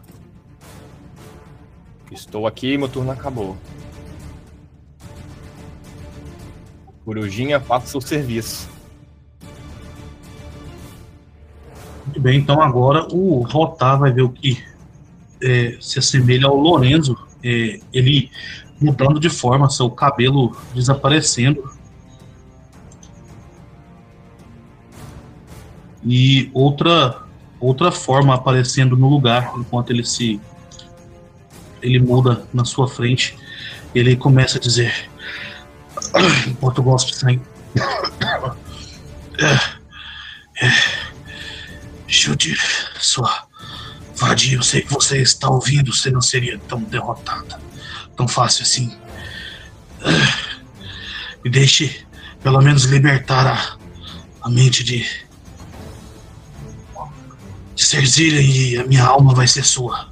Estou aqui, meu turno acabou. Corujinha, faça seu serviço. Muito bem, então agora o Rotar vai ver o que é, se assemelha ao Lorenzo. é, ele mudando de forma, seu cabelo desaparecendo. E outra outra forma aparecendo no lugar enquanto ele se ele muda na sua frente. Ele começa a dizer enquanto de sangue. Judy, sua vadia, eu sei que você está ouvindo, você não seria tão derrotada, tão fácil assim. Me deixe, pelo menos, libertar a, a mente de. de Serzilha e a minha alma vai ser sua.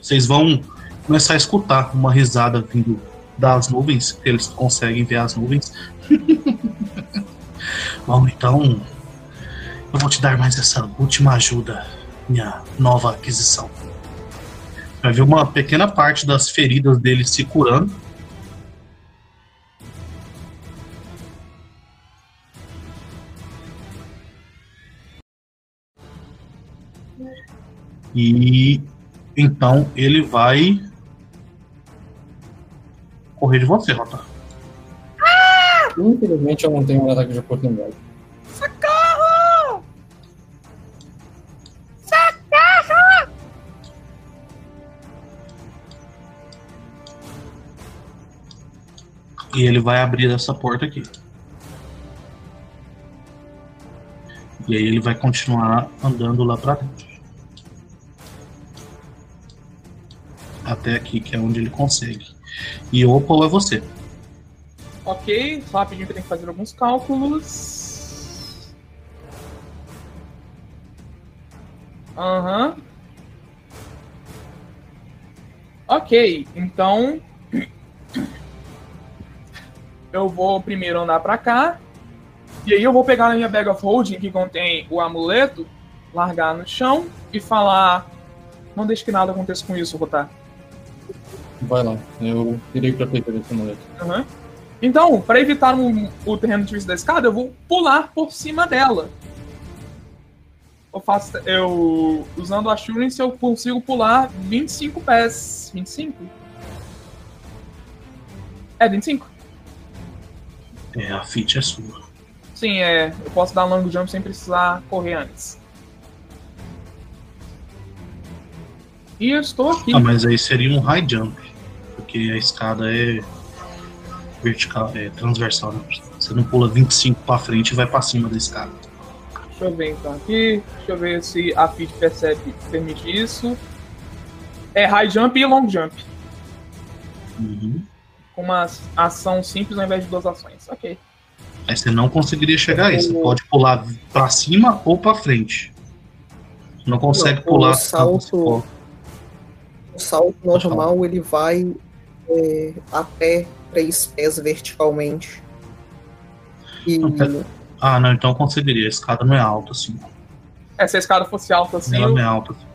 Vocês vão começar a escutar uma risada vindo das nuvens, eles conseguem ver as nuvens. Bom, então, eu vou te dar mais essa última ajuda, minha nova aquisição. Vai ver uma pequena parte das feridas dele se curando. E então ele vai correr de você, Rota. Infelizmente eu não tenho um ataque de oportunidade. E ele vai abrir essa porta aqui. E aí ele vai continuar andando lá pra dentro. Até aqui, que é onde ele consegue. E Opal é você. Ok, rapidinho que que fazer alguns cálculos. Aham. Ok, então. Eu vou primeiro andar pra cá. E aí eu vou pegar na minha bag of holding que contém o amuleto, largar no chão e falar. Não deixe que nada aconteça com isso, Rotar. Vai lá, eu irei proteger esse amuleto. Uhum. Então, para evitar um- o terreno difícil da escada, eu vou pular por cima dela. Eu faço. Eu. Usando a Assurance, eu consigo pular 25 pés. 25? É, 25? É, a feat é sua. Sim, é. Eu posso dar long jump sem precisar correr antes. E eu estou aqui. Ah, mas aí seria um high jump. Porque a escada é vertical, é transversal, né? Você não pula 25 pra frente e vai pra cima da escada. Deixa eu ver então aqui. Deixa eu ver se a feat percebe, permite isso. É high jump e long jump. Uhum. Com uma ação simples ao invés de duas ações. Ok. Aí você não conseguiria chegar aí. Você pode pular pra cima ou pra frente. Não consegue Não, o pular salto- O salto normal ele vai é, até três pés verticalmente. E. Ah, não, então eu conseguiria. A escada não é alta assim. É, se a escada fosse alta assim, Ela eu- não é alta assim.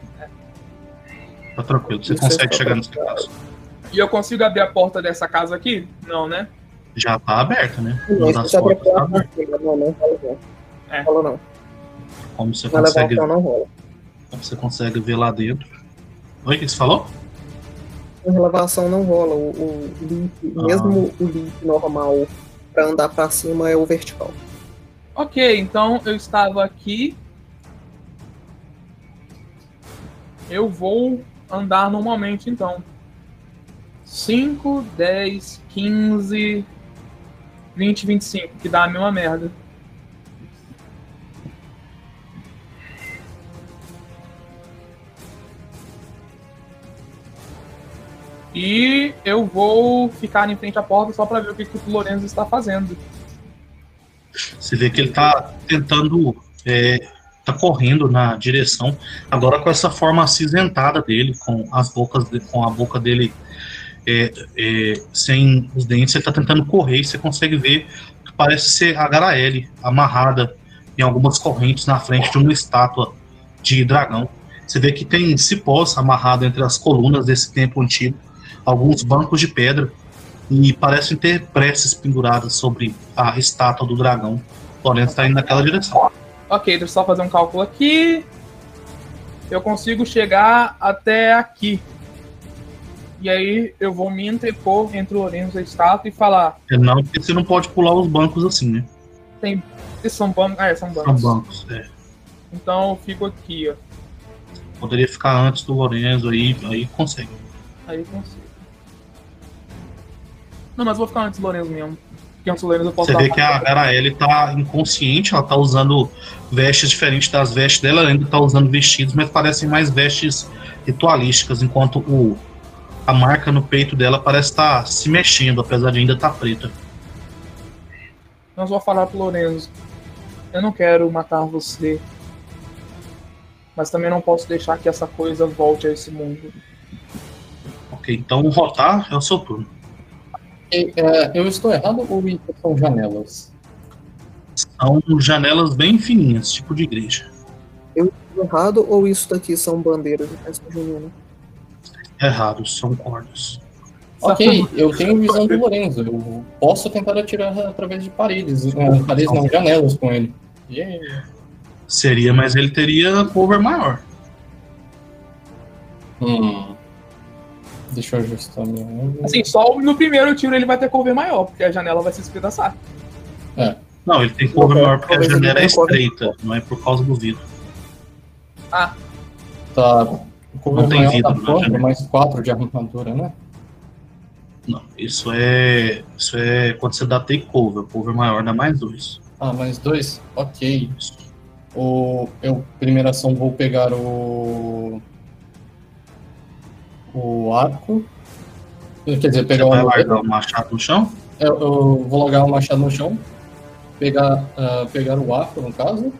Tá tranquilo, você Isso consegue é chegar seu caso. e eu consigo abrir a porta dessa casa aqui? Não, né? Já tá aberta, né? Não, já portas tá aberta. Não, não rola não. É. Rola não. Como você Na consegue, levantação não rola. como você consegue ver lá dentro. Oi, o que você falou? Com relevação não rola. O, o leap, Ah. mesmo o leap normal pra andar pra cima é o vertical. Ok, então eu estava aqui. Eu vou andar normalmente então. 5, 10, 15, 20, 25, que dá a mesma merda. E eu vou ficar em frente à porta só para ver o que, que o Lorenzo está fazendo. Você vê que ele tá tentando. É, tá correndo na direção. Agora com essa forma acinzentada dele, com as bocas com a boca dele é, é, sem os dentes, ele tá tentando correr e você consegue ver que parece ser a Garaele amarrada em algumas correntes na frente de uma estátua de dragão. Você vê que tem cipós amarrado entre as colunas desse templo antigo, alguns bancos de pedra e parecem ter preces penduradas sobre a estátua do dragão. Lorenzo está indo naquela direção. Ok, deixa eu só fazer um cálculo aqui. Eu consigo chegar até aqui. E aí eu vou me entrepor entre o Lorenzo e a estátua e falar. É Não, porque você não pode pular os bancos assim, né? Tem. Esses são bancos. Ah, é, são São bancos. bancos. É. Então eu fico aqui, ó. Poderia ficar antes do Lorenzo aí, aí consegue. Aí consigo. Não, mas vou ficar antes do Lorenzo mesmo. Porque antes do Lorenzo eu posso Você vê que a Garaele tá inconsciente, ela tá usando vestes diferentes das vestes dela, ela ainda tá usando vestidos, mas parecem mais vestes ritualísticas, enquanto o, a marca no peito dela parece estar se mexendo, apesar de ainda estar preta. Mas vou falar pro Lorenzo. Eu não quero matar você. Mas também não posso deixar que essa coisa volte a esse mundo. Ok, então o rotar é o seu turno. E, é, eu estou errado ou isso são janelas? São janelas bem fininhas, tipo de igreja. Errado ou isso daqui são bandeiras de festa junina? Errado, são cordas. Ok, eu tenho visão do Lorenzo. Eu posso tentar atirar através de paredes. Não, paredes não, janelas com ele. Yeah. Seria, mas ele teria cover maior. Hum. Deixa eu ajustar minha. Assim, só no primeiro tiro ele vai ter cover maior, porque a janela vai se espedaçar. Não, ele tem cover maior porque a janela é cover estreita, não é por causa do vidro. Tá. O Não tem maior vidro tá. Mais 4 de arrancadura, né? Não, isso é. Isso é quando você dá take cover. Cover maior dá mais dois. Ah, mais 2? Ok. Isso. O, eu, primeira ação, vou pegar o. O arco. Quer dizer, pegar Você vai largar o machado no chão? Eu, eu vou largar o machado no chão. Pegar, ah, pegar o arco, no caso.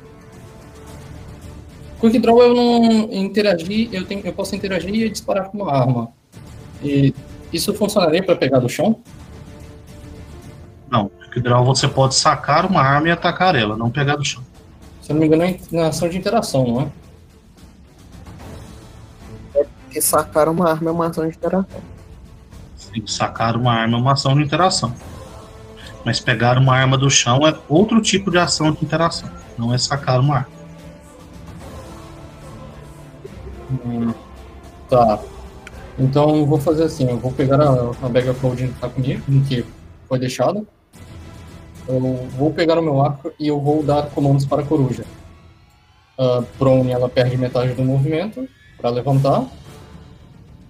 Quick Draw eu não interagir, eu, tenho, eu posso interagir e disparar com uma arma. E isso funcionaria para pegar do chão? Não. Quick Draw você pode sacar uma arma e atacar ela, não pegar do chão. Se eu não me engano, é na ação de interação, não é? Porque sacar uma arma é uma ação de interação. Sim, sacar uma arma é uma ação de interação. Mas pegar uma arma do chão é outro tipo de ação de interação. Não é sacar uma arma. Hum, tá. Então eu vou fazer assim, eu vou pegar a, a bag of holding que tá comigo, que foi deixada. Eu vou pegar o meu arco e eu vou dar comandos para a coruja. A prone ela perde metade do movimento para levantar.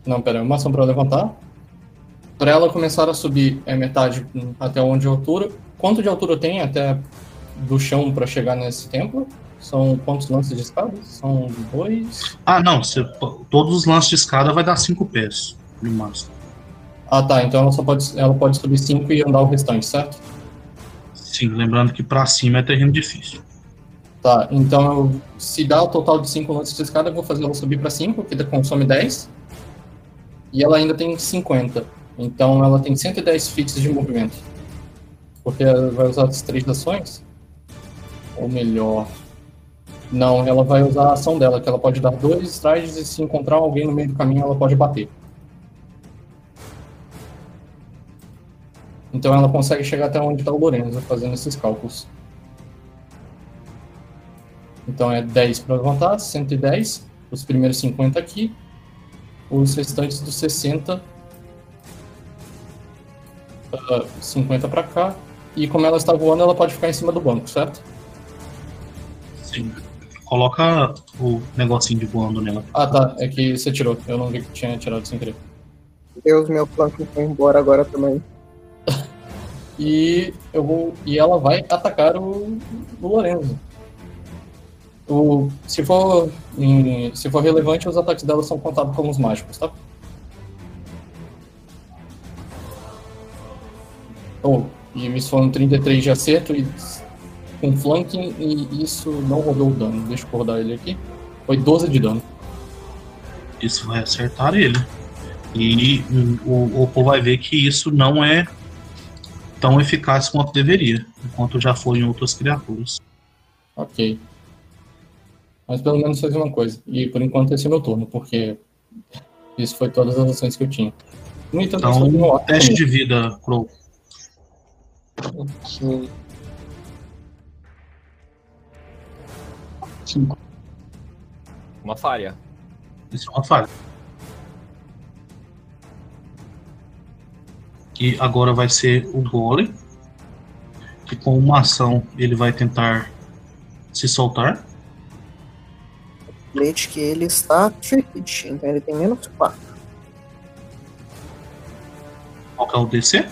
Não, pera, uma ação para levantar. Para ela começar a subir é metade até onde a altura. Quanto de altura tem até do chão para chegar nesse templo? São quantos lances de escada? São dois. Ah, não. Você, todos os lances de escada vai dar 5 pés no máximo. Ah, tá. Então ela só pode, ela pode subir 5 e andar o restante, certo? Sim, lembrando que pra cima é terreno difícil. Tá. Então se dá o total de 5 lances de escada, eu vou fazer ela subir para 5, que consome 10. E ela ainda tem 50. Então ela tem 110 fits de movimento. Porque ela vai usar as três ações. Ou melhor. Não, ela vai usar a ação dela, que ela pode dar dois strides e se encontrar alguém no meio do caminho, ela pode bater. Então ela consegue chegar até onde está o Lorenzo fazendo esses cálculos. Então é 10 para levantar, 110, os primeiros 50 aqui, os restantes dos 60, uh, 50 para cá, e como ela está voando, ela pode ficar em cima do banco, certo? Sim. Coloca o negocinho de voando nela. Ah tá, é que você tirou, eu não vi que tinha tirado sem querer. Deus, meu flanco foi embora agora também. E eu vou. E ela vai atacar o, o Lorenzo. O, se, for, em- se for relevante, os ataques dela são contados como os mágicos, tá? Oh, e isso foi um 33 de acerto e com flanking e isso não rodou o dano. Deixa eu rodar ele aqui. Foi 12 de dano. Isso vai acertar ele. E o Oppo vai ver que isso não é tão eficaz quanto deveria, enquanto já foi em outras criaturas. Ok. Mas pelo menos fez uma coisa. E por enquanto esse é meu turno, porque isso foi todas as ações que eu tinha. No entanto, eu Então, arco teste também. de vida, Crow. Ok. Cinco. Uma falha. Isso é uma falha. E agora vai ser o Golem, que com uma ação ele vai tentar se soltar. Lembrete que ele está tricked, então ele tem menos 4. Qual que é o DC?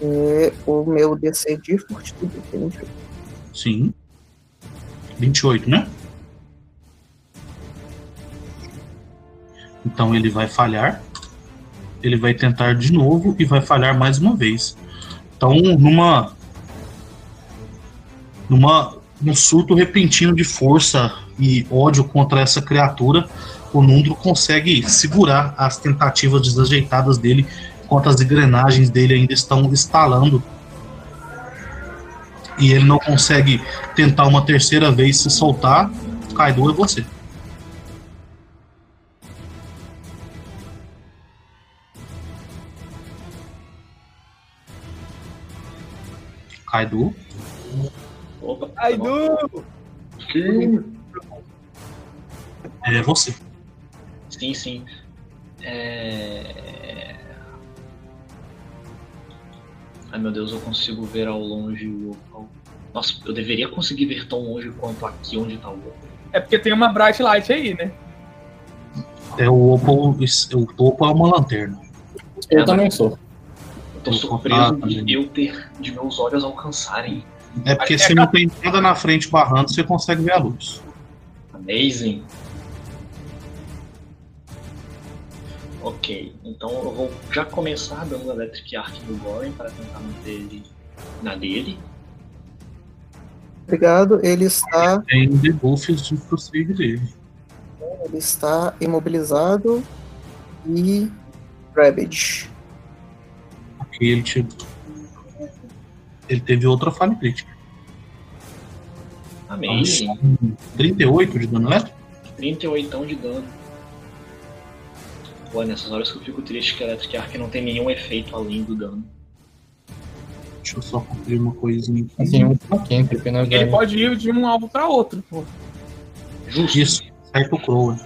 É o meu DC de fortitude, que é 28. Sim. 28, né? Então ele vai falhar. Ele vai tentar de novo e vai falhar mais uma vez. Então, numa. Numa. Num surto repentino de força e ódio contra essa criatura, o Nundro consegue segurar as tentativas desajeitadas dele, enquanto as engrenagens dele ainda estão estalando. E ele não consegue tentar uma terceira vez se soltar, Kaido é você. Kaido, Opa, Ai, tá. Du! é você. Sim, sim. É... Ai meu Deus, eu consigo ver ao longe o. Nossa, eu deveria conseguir ver tão longe quanto aqui onde tá o outro. É porque tem uma bright light aí, né? É o Opal, o topo é uma lanterna. Eu É, também sou. Eu tô surpreso de eu ter. de meus olhos alcançarem É porque se não tem nada na frente barrando, você consegue ver a luz. Amazing. Ok, então eu vou já começar dando Electric Arc no Goren para tentar manter ele na dele. Obrigado. Ele está, Tem debuffs de pro save dele. ele está imobilizado e Ravage. Aqui ele, te... ele teve outra falha crítica. Amazing. 38 de dano elétrico? 38 de dano. Pô, nessas horas que eu fico triste que a Electric Arc não tem nenhum efeito além do dano. Deixa eu só conferir uma coisinha aqui. Assim, um pouquinho, porque nós Ele pode ir de um alvo pra outro, pô. Justo. Isso, certo o Crow.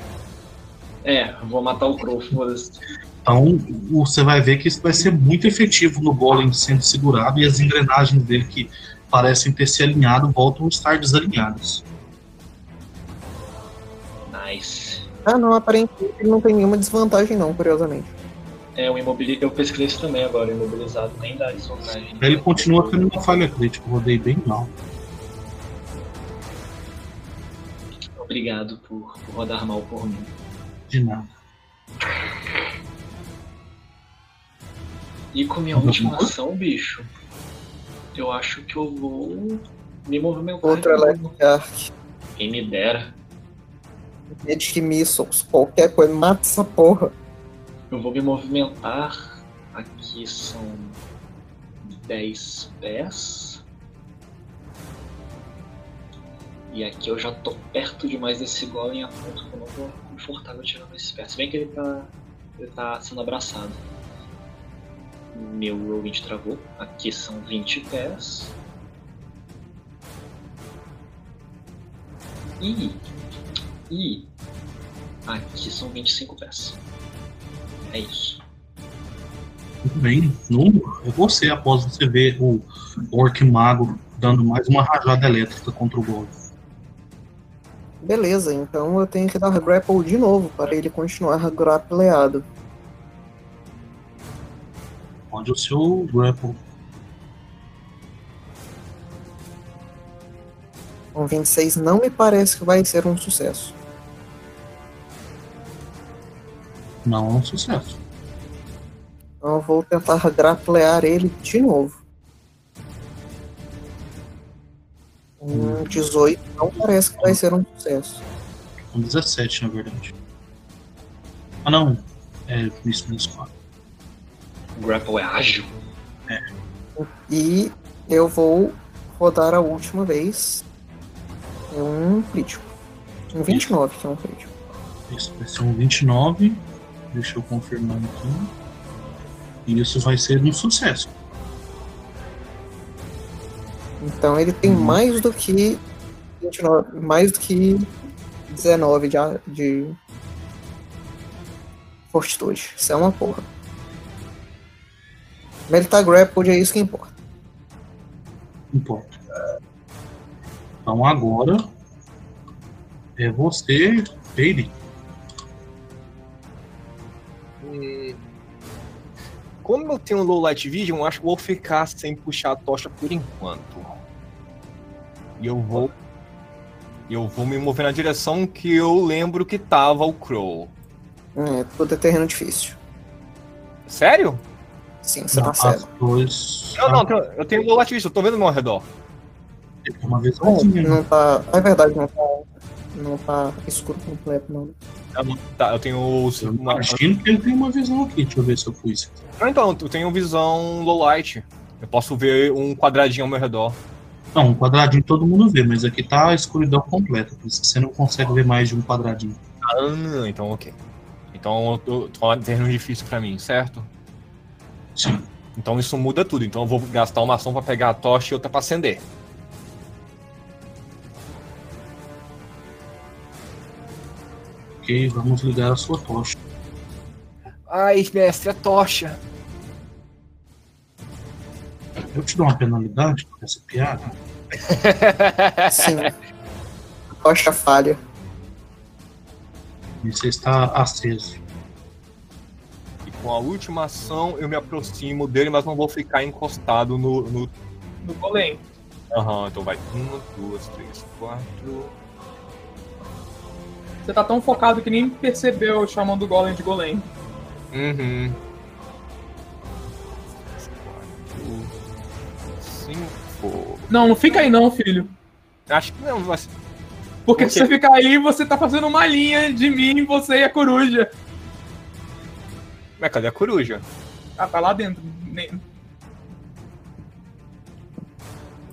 É, eu vou matar o Crow, foda-se. Então você vai ver que isso vai ser muito efetivo no Golem sendo segurado e as engrenagens dele que parecem ter se alinhado voltam a estar desalinhadas. Nice. Ah, não, aparentemente ele não tem nenhuma desvantagem, não, curiosamente. É, o imobili... eu pesquisei isso também agora, o imobilizado nem dá desvantagem. Ele continua tendo uma falha crítica, eu rodei bem mal. Obrigado por, por rodar mal por mim. De nada. E com minha última ação, bicho, eu acho que eu vou me movimentar. Novo. Electric Arc. Quem me dera. Magic Missiles, qualquer coisa, mata essa porra. Eu vou me movimentar. Aqui são 10 pés. E aqui eu já tô perto demais desse golem a ponto que eu não tô confortável tirando esse pé. Se bem que ele tá, ele tá sendo abraçado. Meu roll 20 travou. Aqui são 20 pés. E. E. Aqui são 25 pés. É isso. Muito bem. Número é você após você ver o Orc Mago dando mais uma rajada elétrica contra o Golem. Beleza, então eu tenho que dar grapple de novo para ele continuar grappleado. Onde o seu grapple. Com 26 não me parece que vai ser um sucesso. Não é um sucesso. Então eu vou tentar grapplear ele de novo. Um 18 não parece que vai ser um sucesso. Um 17, na verdade. Ah, não. É isso menos 4. O grapple é ágil. E eu vou rodar a última vez. É um crítico. Um 29, que é um crítico. Isso vai ser um 29. Deixa eu confirmar aqui. E isso vai ser um sucesso. Então ele tem Uhum. mais do que 29, mais do que 19 de, de fortitude. Isso é uma porra. Mas ele tá grappled, é isso que importa. Não importa. Então agora é você, Bailey. Hum, Como eu tenho low light vision, eu acho que vou ficar sem puxar a tocha por enquanto. E eu vou. Eu vou me mover na direção que eu lembro que tava o Crow. É, tudo é terreno difícil. Sério? Sim, você Não, tá certo. dois. Não, não, eu tenho- light vision, eu tô vendo no meu redor. Tem uma vez Não, não tá. É verdade, não tá. Não tá escuro completo, não. Tá, eu tenho. Eu uma- imagino que ele tem uma visão aqui. Deixa eu ver se eu pus. Não, então, eu tenho visão low light. Eu posso ver um quadradinho ao meu redor. Não, um quadradinho todo mundo vê, mas aqui tá a escuridão completa. Por isso que você não consegue ver mais de um quadradinho. Ah, então ok. Então eu tô, tô falando de terreno difícil pra mim, certo? Sim. Então isso muda tudo. Então eu vou gastar uma ação pra pegar a tocha e outra pra acender. Ok, vamos ligar a sua tocha. Ai, mestre, a tocha. Eu te dou uma penalidade por essa piada. Sim. Tocha falha. E você está aceso. Com a última ação eu me aproximo dele, mas não vou ficar encostado no. no... Do golem. Aham, então vai. Uma, duas, três, quatro. Você tá tão focado que nem percebeu chamando o Golem de Golem. Uhum. Quatro. Cinco. Não, não fica aí não, filho. Acho que não, mas. Porque Por se você ficar aí, você tá fazendo uma linha de mim, você e a coruja. Mas cadê a coruja? Ah, tá lá dentro.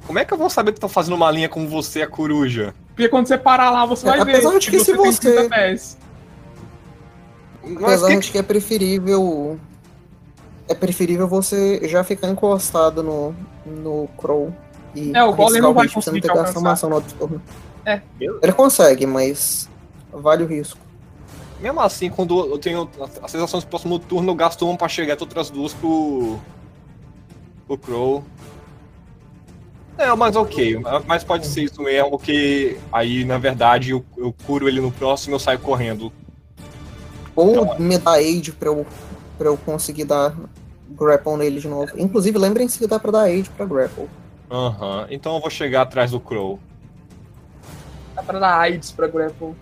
Como é que eu vou saber que tô fazendo uma linha com você e a coruja? Porque quando você parar lá, você É, vai ver. apesar de que se tem você- 30 pés. Mas Apesar que... de que é preferível. É preferível você já ficar encostado no, no Crow. E É, o Golem não vai pra você conseguir ter no outro turno. É. Ele consegue, mas vale o risco. Mesmo assim, quando eu tenho as sensações do próximo turno, eu gasto uma pra chegar e outras duas pro. pro Crow. É, mas ok. Mas pode ser isso mesmo, porque aí, na verdade, eu, eu curo ele no próximo e eu saio correndo. Ou me dá aid pra eu, pra eu conseguir dar grapple nele de novo. Inclusive, lembrem-se que dá pra dar aid pra grapple. Aham. Então eu vou chegar atrás do Crow. Dá pra dar AIDS pra Grapple.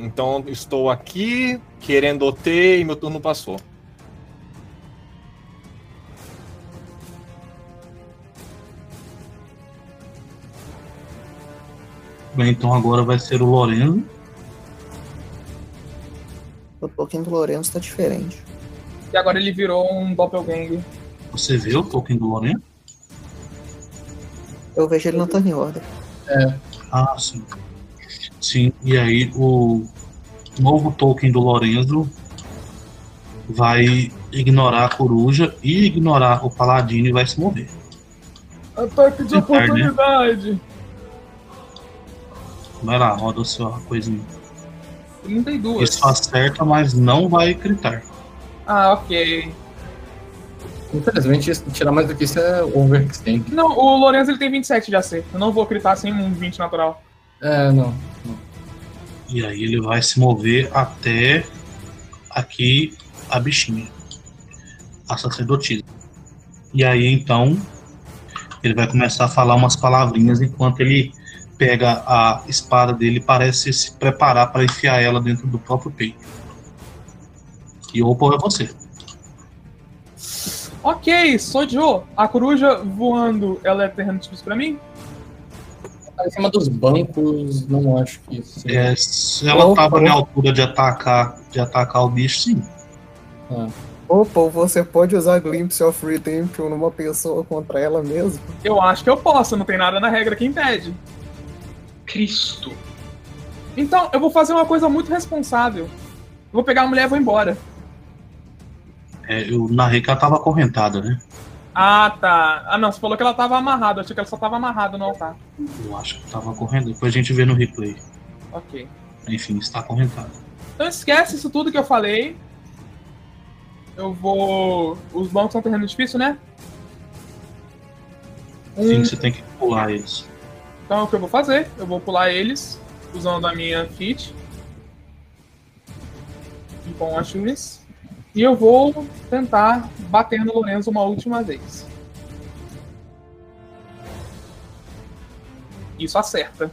Então estou aqui, querendo OT e meu turno passou. Bem, então agora vai ser o Lorenzo. O token do Lourenço tá diferente. E agora ele virou um doppelganger. Você vê o token do Lorenzo? Eu vejo ele na turn order. Ah, sim. Sim, e aí o novo token do Lorenzo vai ignorar a coruja e ignorar o paladino e vai se mover. Ataque de né? oportunidade. Vai lá, roda a sua coisinha. 32. Isso acerta, mas não vai gritar. Ah, ok. Infelizmente, tirar mais do que isso é overextend. Não, o Lorenzo ele tem 27 de AC. Eu não vou gritar sem um 20 natural. É, não. E aí ele vai se mover até aqui a bichinha. A sacerdotisa. E aí então ele vai começar a falar umas palavrinhas enquanto ele pega a espada dele e parece se preparar para enfiar ela dentro do próprio peito. E o é você. Ok, sou Joe. A coruja voando, ela é terreno difícil pra mim? Tá Em cima dos bancos, não acho que isso seja. É, se ela Opa, tava na opa. altura de atacar, de atacar o bicho, sim. Opa, você pode usar Glimpse of Redemption numa pessoa contra ela mesmo? Eu acho que eu posso, não tem nada na regra que impede. Cristo. Então, eu vou fazer uma coisa muito responsável. Eu vou pegar a mulher e vou embora. É, eu narrei que ela tava acorrentada, né? Ah, tá. Ah, não, você falou que ela tava amarrada. Eu achei que ela só tava amarrada no altar. Eu acho que tava correndo. Depois a gente vê no replay. Ok. Enfim, está acorrentada. Então esquece isso tudo que eu falei. Eu vou. Os bancos são terreno difícil, né? Sim, Um- você tem que pular eles. Então é o que eu vou fazer. Eu vou pular eles usando a minha feat. E com a Churis. E eu vou tentar bater no Lorenzo uma última vez. Isso acerta.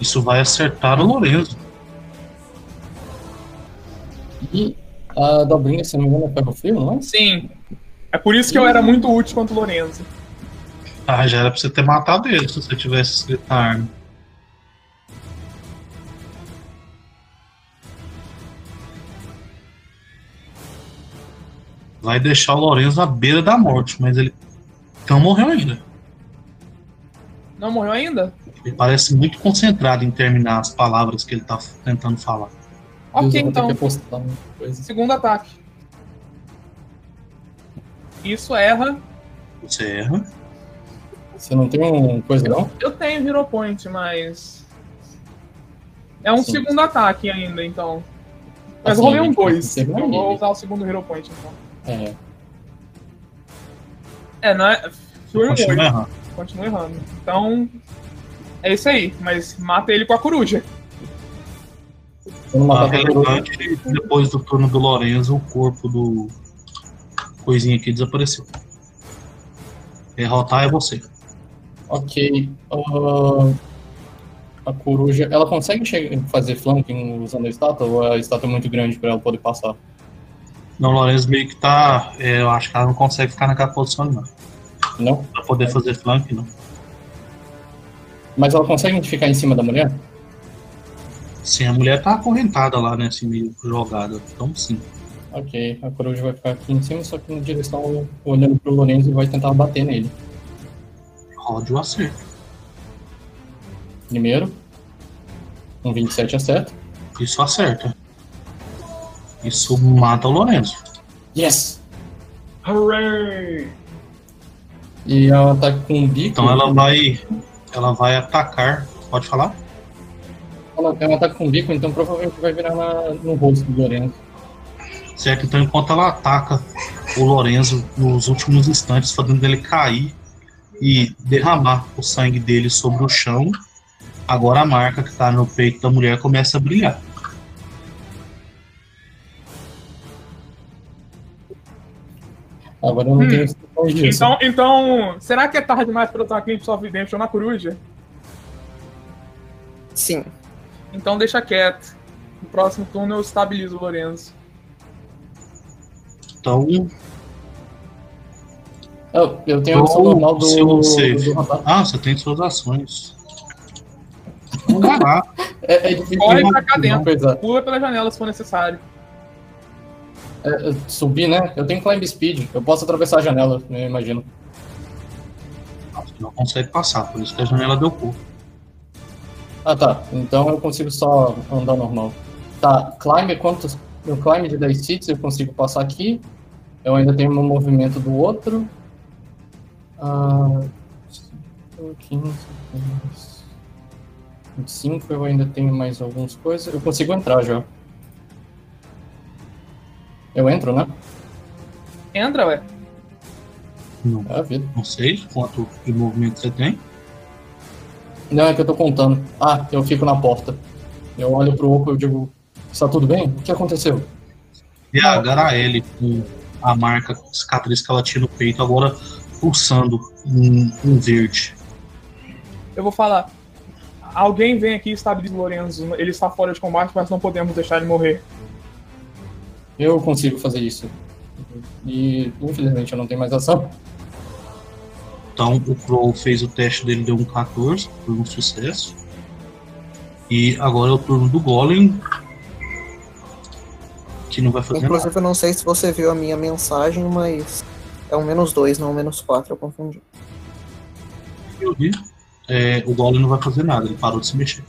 Isso vai acertar o Lorenzo. E a dobrinha, se não me engano, é ferro frio, não é? Sim. É por isso que eu era muito útil contra o Lorenzo. Ah, já era pra você ter matado ele se você tivesse escrito a arma. Vai deixar o Lorenzo à beira da morte, mas ele não morreu ainda. Não morreu ainda? Ele parece muito concentrado em terminar as palavras que ele tá tentando falar. Deus, Ok, então. Segundo ataque. Isso erra. Você erra. Você não tem um coisa, não? Eu tenho Hero Point, mas. É um Sim. segundo ataque ainda, então. Mas Assim, rolei um 2. segundo Eu vou nível. usar o segundo Hero Point, então. É. É, não é. Foi um Continua 8. errando. Continua errando. Então. É isso aí, mas mata ele com a coruja. Ah, relevante, depois do turno do Lorenzo, o corpo do coisinha aqui desapareceu. Derrotar é você. Ok. ah, a coruja. Ela consegue fazer flanking usando a estátua? Ou a estátua é muito grande pra ela poder passar? Não, o Lorenzo meio que tá. é, eu acho que ela não consegue ficar naquela posição, não. Não? Pra poder fazer flank, não. Mas ela consegue ficar em cima da mulher? Sim, a mulher tá acorrentada lá, né? Assim, meio jogada. Então, sim. Ok, a coruja vai ficar aqui em cima, só que na direção olhando pro Lorenzo e vai tentar bater nele. Rode o acerto. Primeiro. Um 27 acerta. Isso acerta. Isso mata o Lorenzo. Yes! Hooray! E ela tá com um bico. Então ela vai. Ela vai atacar. Pode falar? Ela, ela tá com um bico, então provavelmente vai virar na- no rosto do Lorenzo. Certo? Então enquanto ela ataca o Lorenzo nos últimos instantes, fazendo ele cair e derramar o sangue dele sobre o chão, agora a marca que tá no peito da mulher começa a brilhar. Agora eu não Hum. tenho instruções disso. Então, então, será que é tarde demais pra eu estar aqui em Soft Redemption na coruja? Sim. Então deixa quieto. No próximo turno eu estabilizo o Lorenzo. Então, Eu, eu tenho a opção normal do, do, ah, você tem suas ações. Caraca, É, é difícil Corre pra cá dentro. coisa. Pula pela janela se for necessário. É, é, subir, né? Eu tenho climb speed. Eu posso atravessar a janela, eu imagino. você não consegue passar, por isso que a janela deu cu. Ah, tá. Então eu consigo só andar normal. Tá, climb é quantos? No climb de 10 feet eu consigo passar aqui. Eu ainda tenho meu movimento do outro. Ah, 15, 25, eu ainda tenho mais algumas coisas. Eu consigo entrar já. Eu entro, né? Entra, ué. Não, É a vida. não sei quanto de movimento você tem. Não, é que eu tô contando. Ah, eu fico na porta. Eu olho pro Oco e eu digo: Está tudo bem? O que aconteceu? E a HL com a marca cicatriz que ela tinha no peito, agora pulsando um, um verde. Eu vou falar. Alguém vem aqui e estabiliza o Lorenzo. Ele está fora de combate, mas não podemos deixar ele morrer. Eu consigo fazer isso. E infelizmente eu não tenho mais ação. Então o Crow fez o teste dele, deu um 14, foi um sucesso. E agora é o turno do Golem. Que não vai fazer nada. Inclusive, eu não sei se você viu a minha mensagem, mas é um menos dois, não um menos quatro, eu confundi. Eu vi. É, o Golem não vai fazer nada, ele parou de se mexer.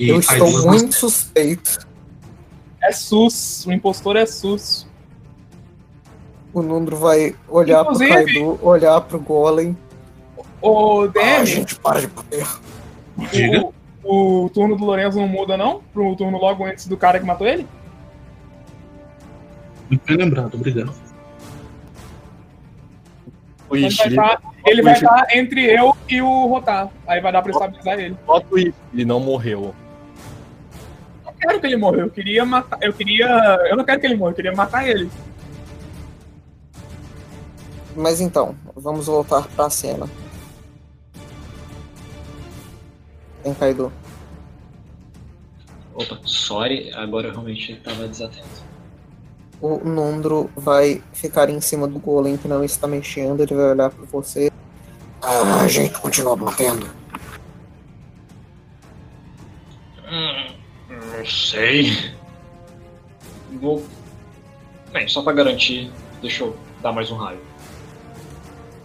E eu estou muito suspeito. É sus. O impostor é sus. O Nundro vai olhar pro Inclusive- Kaido, olhar pro Golem. Ô, Ah, DM, gente, para de bater. Diga. o, o turno do Lorenzo não muda, não? Pro turno logo antes do cara que matou ele? Muito bem lembrado, obrigado. O Ele vai estar ele vai estar entre eu e o Rotar. Aí vai dar pra estabilizar ele. bota o ele não morreu. Eu quero que ele morra. Eu queria matar. Eu queria. Eu não quero que ele morra, eu queria matar ele. Mas então, vamos voltar pra cena. Tem Kaido. Opa, sorry, agora eu realmente estava desatento. O Nundro vai ficar em cima do Golem que não está mexendo, ele vai olhar pra você. Ah, a gente continua batendo. Hum, não sei. Vou. Bem, só pra garantir, deixa eu dar mais um raio.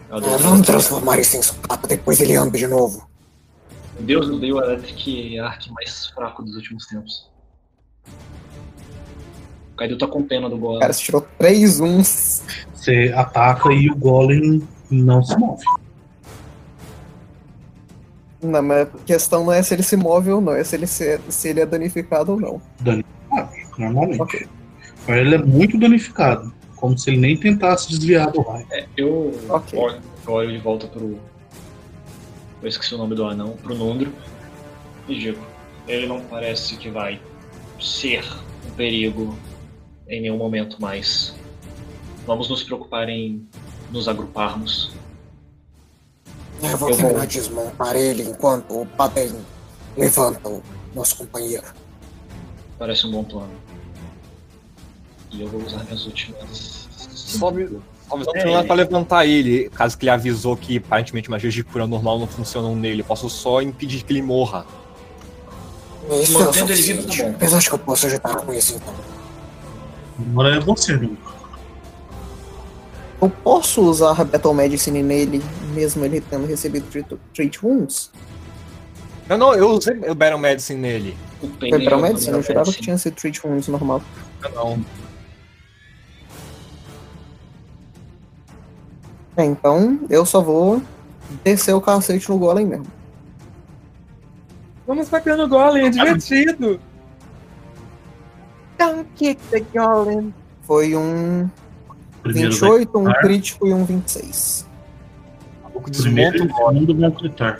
Vamos transformar isso em sucata, depois ele anda de novo. Deus me deu o Electric Arc mais fraco dos últimos tempos. O Kaido tá com pena do Golem. Cara, você tirou três uns. Você ataca e o Golem não se move. Não, mas a questão não é se ele se move ou não, é se ele, se, se ele é danificado ou não. Ah, normalmente. Ok. Mas ele é muito danificado. Como se ele nem tentasse desviar do raio. É, eu. Ok. Olha, Eu olho de volta pro. Eu esqueci o nome do anão, pro Nundro. E digo: ele não parece que vai ser um perigo em nenhum momento mais. Vamos nos preocupar em nos agruparmos. Eu vou Eu vou- desmontar ele enquanto o Paden levanta o nosso companheiro. Parece um bom plano. E eu vou usar minhas últimas. Só me. Só é pra levantar ele, caso que ele avisou que aparentemente magias de cura normal não funcionam nele. Eu posso só impedir que ele morra. Isso é ele vivo, suficiente. tá bom. Mas acho que eu posso ajudar com isso então. Agora é você, Nundro. Eu posso usar Battle Medicine nele, mesmo ele tendo recebido treat- Wounds? Não, não, eu usei o Battle Medicine nele. Foi Battle Medicine? Eu jurava que tinha sido Treat Wounds normal. Não, não. É, então eu só vou descer o cacete no golem mesmo. Vamos bater no golem, é divertido. Don't kick the golem. Foi um Primeiro vai 28, um crítico e um 26. O Primeiro desmonto e segundo vão gritar.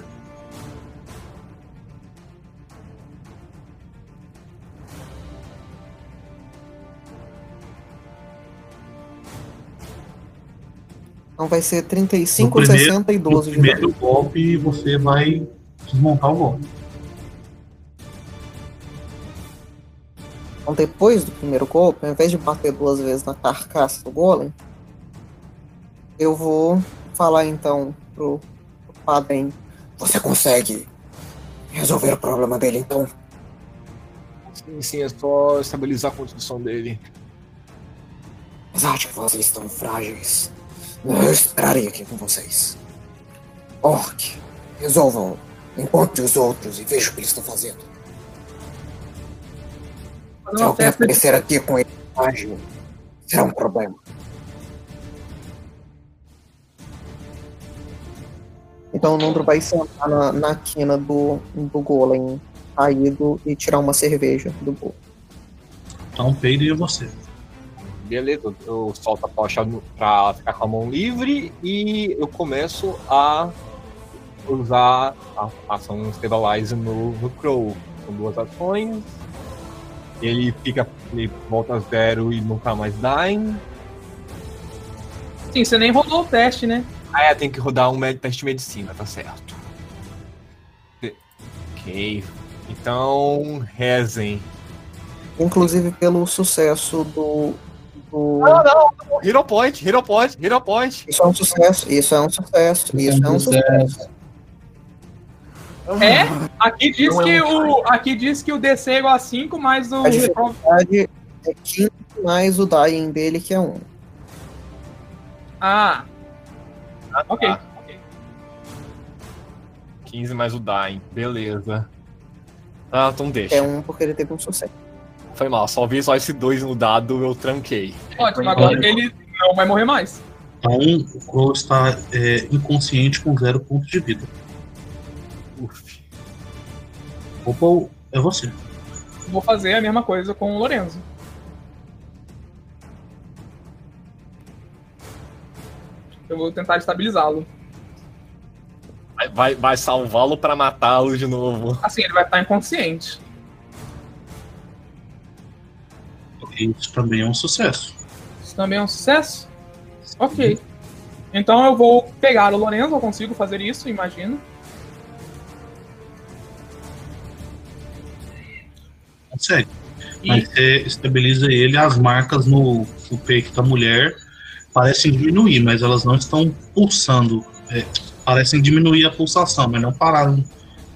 Então vai ser No 35, primeiro- 60 e No 12 de primeiro dano. golpe você vai desmontar o golpe. Então depois do primeiro golpe, ao invés de bater duas vezes na carcaça do golem, eu vou falar então pro, pro Padem. Você consegue resolver o problema dele então? Sim, sim, é só estabilizar a constituição dele. Apesar de que vocês estão frágeis, eu estarei aqui com vocês. Orc, resolvam. Encontre os outros e veja o que eles estão fazendo. Se alguém festa de aparecer aqui com ele ágil, será um problema. Então o Nundro vai sentar na, na quina do, do golem caído e tirar uma cerveja do bolso. Então, Peide e você. Beleza, eu solto a tocha pra ficar com a mão livre e eu começo a usar a ação Stabilize no, no Crow. São duas ações. Ele fica. Ele volta a zero e nunca mais dying. Sim, você nem rodou o teste, né? Ah, é, tem que rodar um med- teste de medicina, tá certo. Ok. Então, rezem. Inclusive pelo sucesso do. Do... Hero Point, Hero Point, Hero Point. Isso é um sucesso, isso é um sucesso, isso é um sucesso. É? Aqui diz que o. Aqui diz que o DC é igual a 5, mais o. A dificuldade é 15 mais o dying dele, que é 1. Ah. Ok. Ah. 15 mais o dying, beleza. Ah, então deixa. É 1 porque ele teve um sucesso. Foi mal, só vi só esse 2 no dado, eu tranquei. Ótimo, agora ele não vai morrer mais. Então, o Crow está é, inconsciente com zero pontos de vida. Uf. Opa, é você. Vou fazer a mesma coisa com o Lorenzo. Eu vou tentar estabilizá-lo. Vai, vai, vai salvá-lo pra matá-lo de novo. Assim, ele vai estar inconsciente. Isso também é um sucesso. Isso também é um sucesso? Ok. Então eu vou pegar o Lorenzo, eu consigo fazer isso, imagino. Consegue. E Mas você estabiliza ele, as marcas no, no peito da mulher parecem diminuir, mas elas não estão pulsando. É, parecem diminuir a pulsação, mas não pararam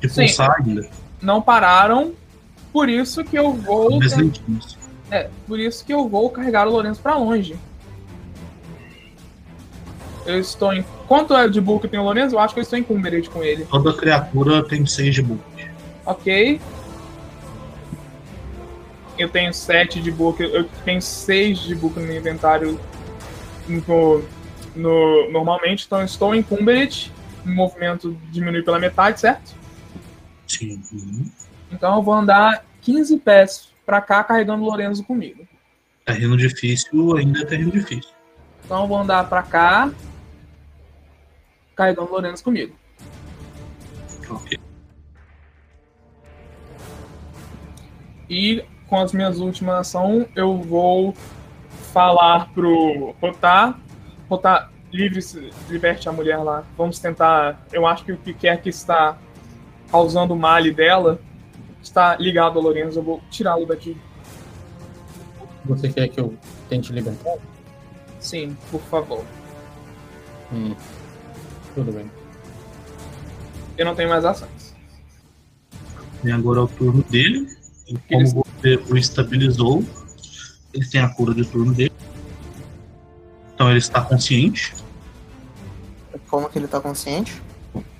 de Sim. pulsar ainda. não pararam, por isso que eu vou. Mais lentinhos. É, por isso que eu vou carregar o Lourenço pra longe. Eu estou em. Quanto é de book tem o Lourenço? Eu acho que eu estou em Cumbered com ele. Toda criatura tem 6 de book. Ok. Eu tenho 7 de book. Eu tenho 6 de book no meu inventário no, no- normalmente. Então eu estou em Cumbered. O movimento diminui pela metade, certo? Sim. Então eu vou andar 15 pés pra cá carregando o Lourenço comigo. Terreno difícil ainda é terreno difícil. Então vou andar pra cá. carregando Lorenas comigo. Ok. E com as minhas últimas ações, eu vou falar pro Rotar. Rotar, livre liberte a mulher lá. Vamos tentar. Eu acho que o que quer que está causando o male dela está ligado a Lorenzo. Eu vou tirá-lo daqui. Você quer que eu tente libertar? Sim, por favor. Hum. Tudo bem. Eu não tenho mais ações. E agora é o turno dele. E como Eles- você o estabilizou, ele tem a cura de turno dele. Então ele está consciente. Como que ele tá consciente?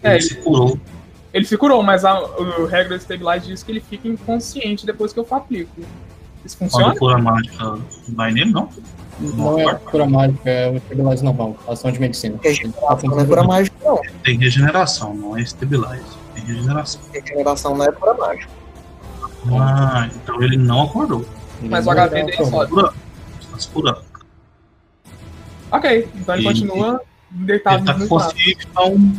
É, ele ele- se curou. Ele se curou, mas a, o regra do Stabilize diz que ele fica inconsciente depois que eu aplico. Isso funciona? Quando cura mágica vai nele, não. Não é cura mágica, é o estabilize normal, ação de medicina. Regeneração não é cura mágica, não. Tem regeneração, não é stabilize. Tem regeneração. Regeneração não é cura mágica. Ah, então ele não acordou. Mas o HP dele sobe. Está se curando. Ok, então ele E- continua Ele deitado tá no consciente, então.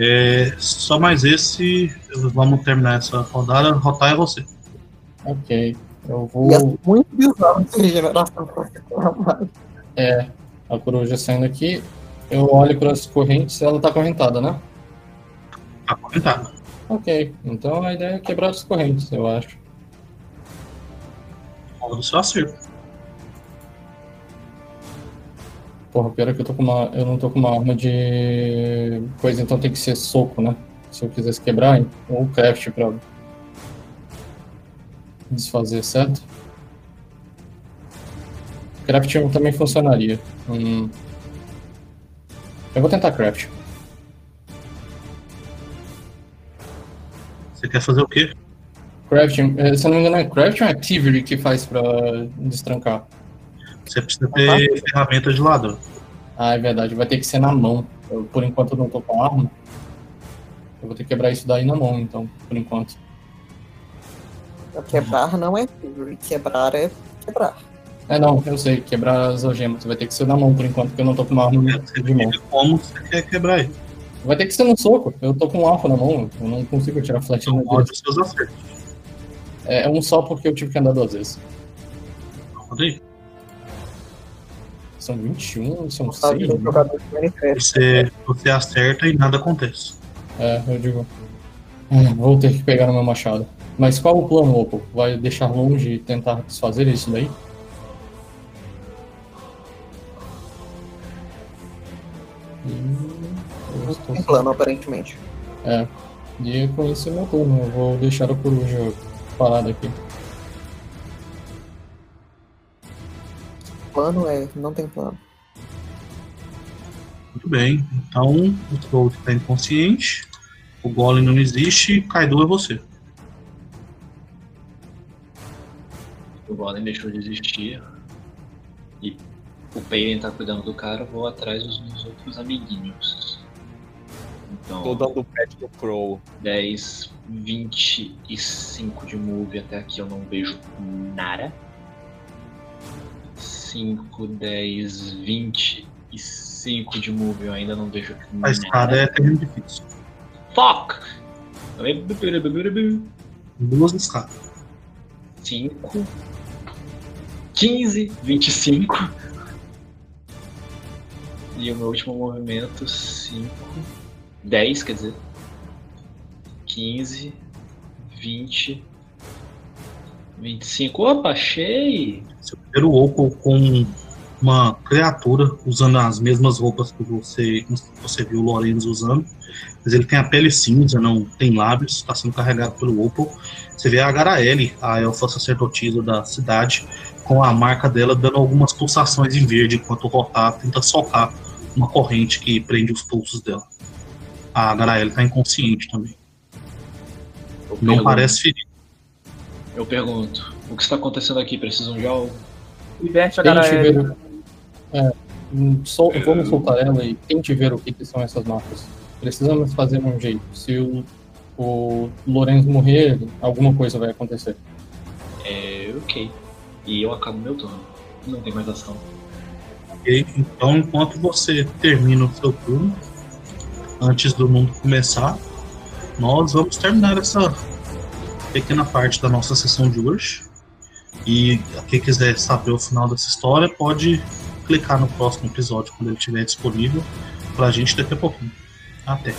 É, só mais esse. Vamos terminar essa rodada. Rotar é você. Ok. Eu E é vou. muito bizarro essa. É, a coruja saindo aqui. Eu olho para as correntes, ela tá acorrentada, né? Tá comentado. Ok, então a ideia é quebrar as correntes, eu acho. Rola do seu acerto. Porra, pior é que eu tô com uma. Eu não tô com uma arma de. coisa, então tem que ser soco, né? Se eu quisesse quebrar, ou craft pra desfazer, certo? Craft também funcionaria. Hum. Eu vou tentar craft. Você quer fazer o quê? Crafting, eh, se eu não me engano, é crafting ou activity que faz pra destrancar? Você precisa ter ferramenta de ladrão. Ah, é verdade, vai ter que ser na mão. Eu, por enquanto eu não tô com arma. Eu vou ter que quebrar isso daí na mão, então, por enquanto. Quebrar não é quebrar é quebrar. É não, eu sei, quebrar as algemas. Vai ter que ser na mão por enquanto, porque eu não tô com uma arma Você de mão. como você quer quebrar ele. Vai ter que ser no soco. Eu tô com um alfa na mão, eu não consigo tirar flash Então, na seus acertos. É é um só porque eu tive que andar duas vezes. Roda aí. São 21, são Sabe, 6. um jogador de Minecraft. Você, você acerta e nada acontece. É, eu digo. "Ah, Vou ter que pegar no meu machado. Mas qual o plano, Oppo? Vai deixar longe e tentar desfazer isso daí? Hum, eu estou- Um plano, aparentemente. É. E com isso é meu turno. Eu vou deixar a coruja parada aqui. Plano é. Não tem plano. Muito bem. Então, o Troll está inconsciente. O Golem não existe. Kaido é você. O Golem deixou de existir. E o Payne tá cuidando do cara, eu vou atrás dos meus outros amiguinhos. Então, Tô dando pet no Crow. 10, 25 de move até aqui eu não vejo nada. 5, 10, 25 de move eu ainda não vejo A escada é terreno difícil. Fuck! Duas escadas. 5, 15, 25. E o meu último movimento, 5, 10, quer dizer. 15, 20, 25. Opa, achei! Seu primeiro Opal com uma criatura usando as mesmas roupas que você, você viu o Lorenzo usando. Mas ele tem a pele cinza, não tem lábios, está sendo carregado pelo Opal. Você vê a Garaele, a elfa sacerdotisa da cidade, com a marca dela dando algumas pulsações em verde, enquanto o Rotar tenta soltar uma corrente que prende os pulsos dela. A Garaele está inconsciente também. Eu Não pergunto- parece ferido. Eu pergunto, o que está acontecendo aqui? Precisam de algo? Liberte a galera. É, hum, sol, vamos soltar ela e tente ver o que, que são essas marcas. Precisamos fazer um jeito. Se o, o Lorenzo morrer, alguma coisa vai acontecer. É, ok. E eu acabo meu turno. Não tem mais ação. Ok? Então, enquanto você termina o seu turno, antes do mundo começar, nós vamos terminar essa pequena parte da nossa sessão de hoje. E quem quiser saber o final dessa história pode clicar no próximo episódio quando ele estiver disponível pra gente daqui a pouquinho. Até.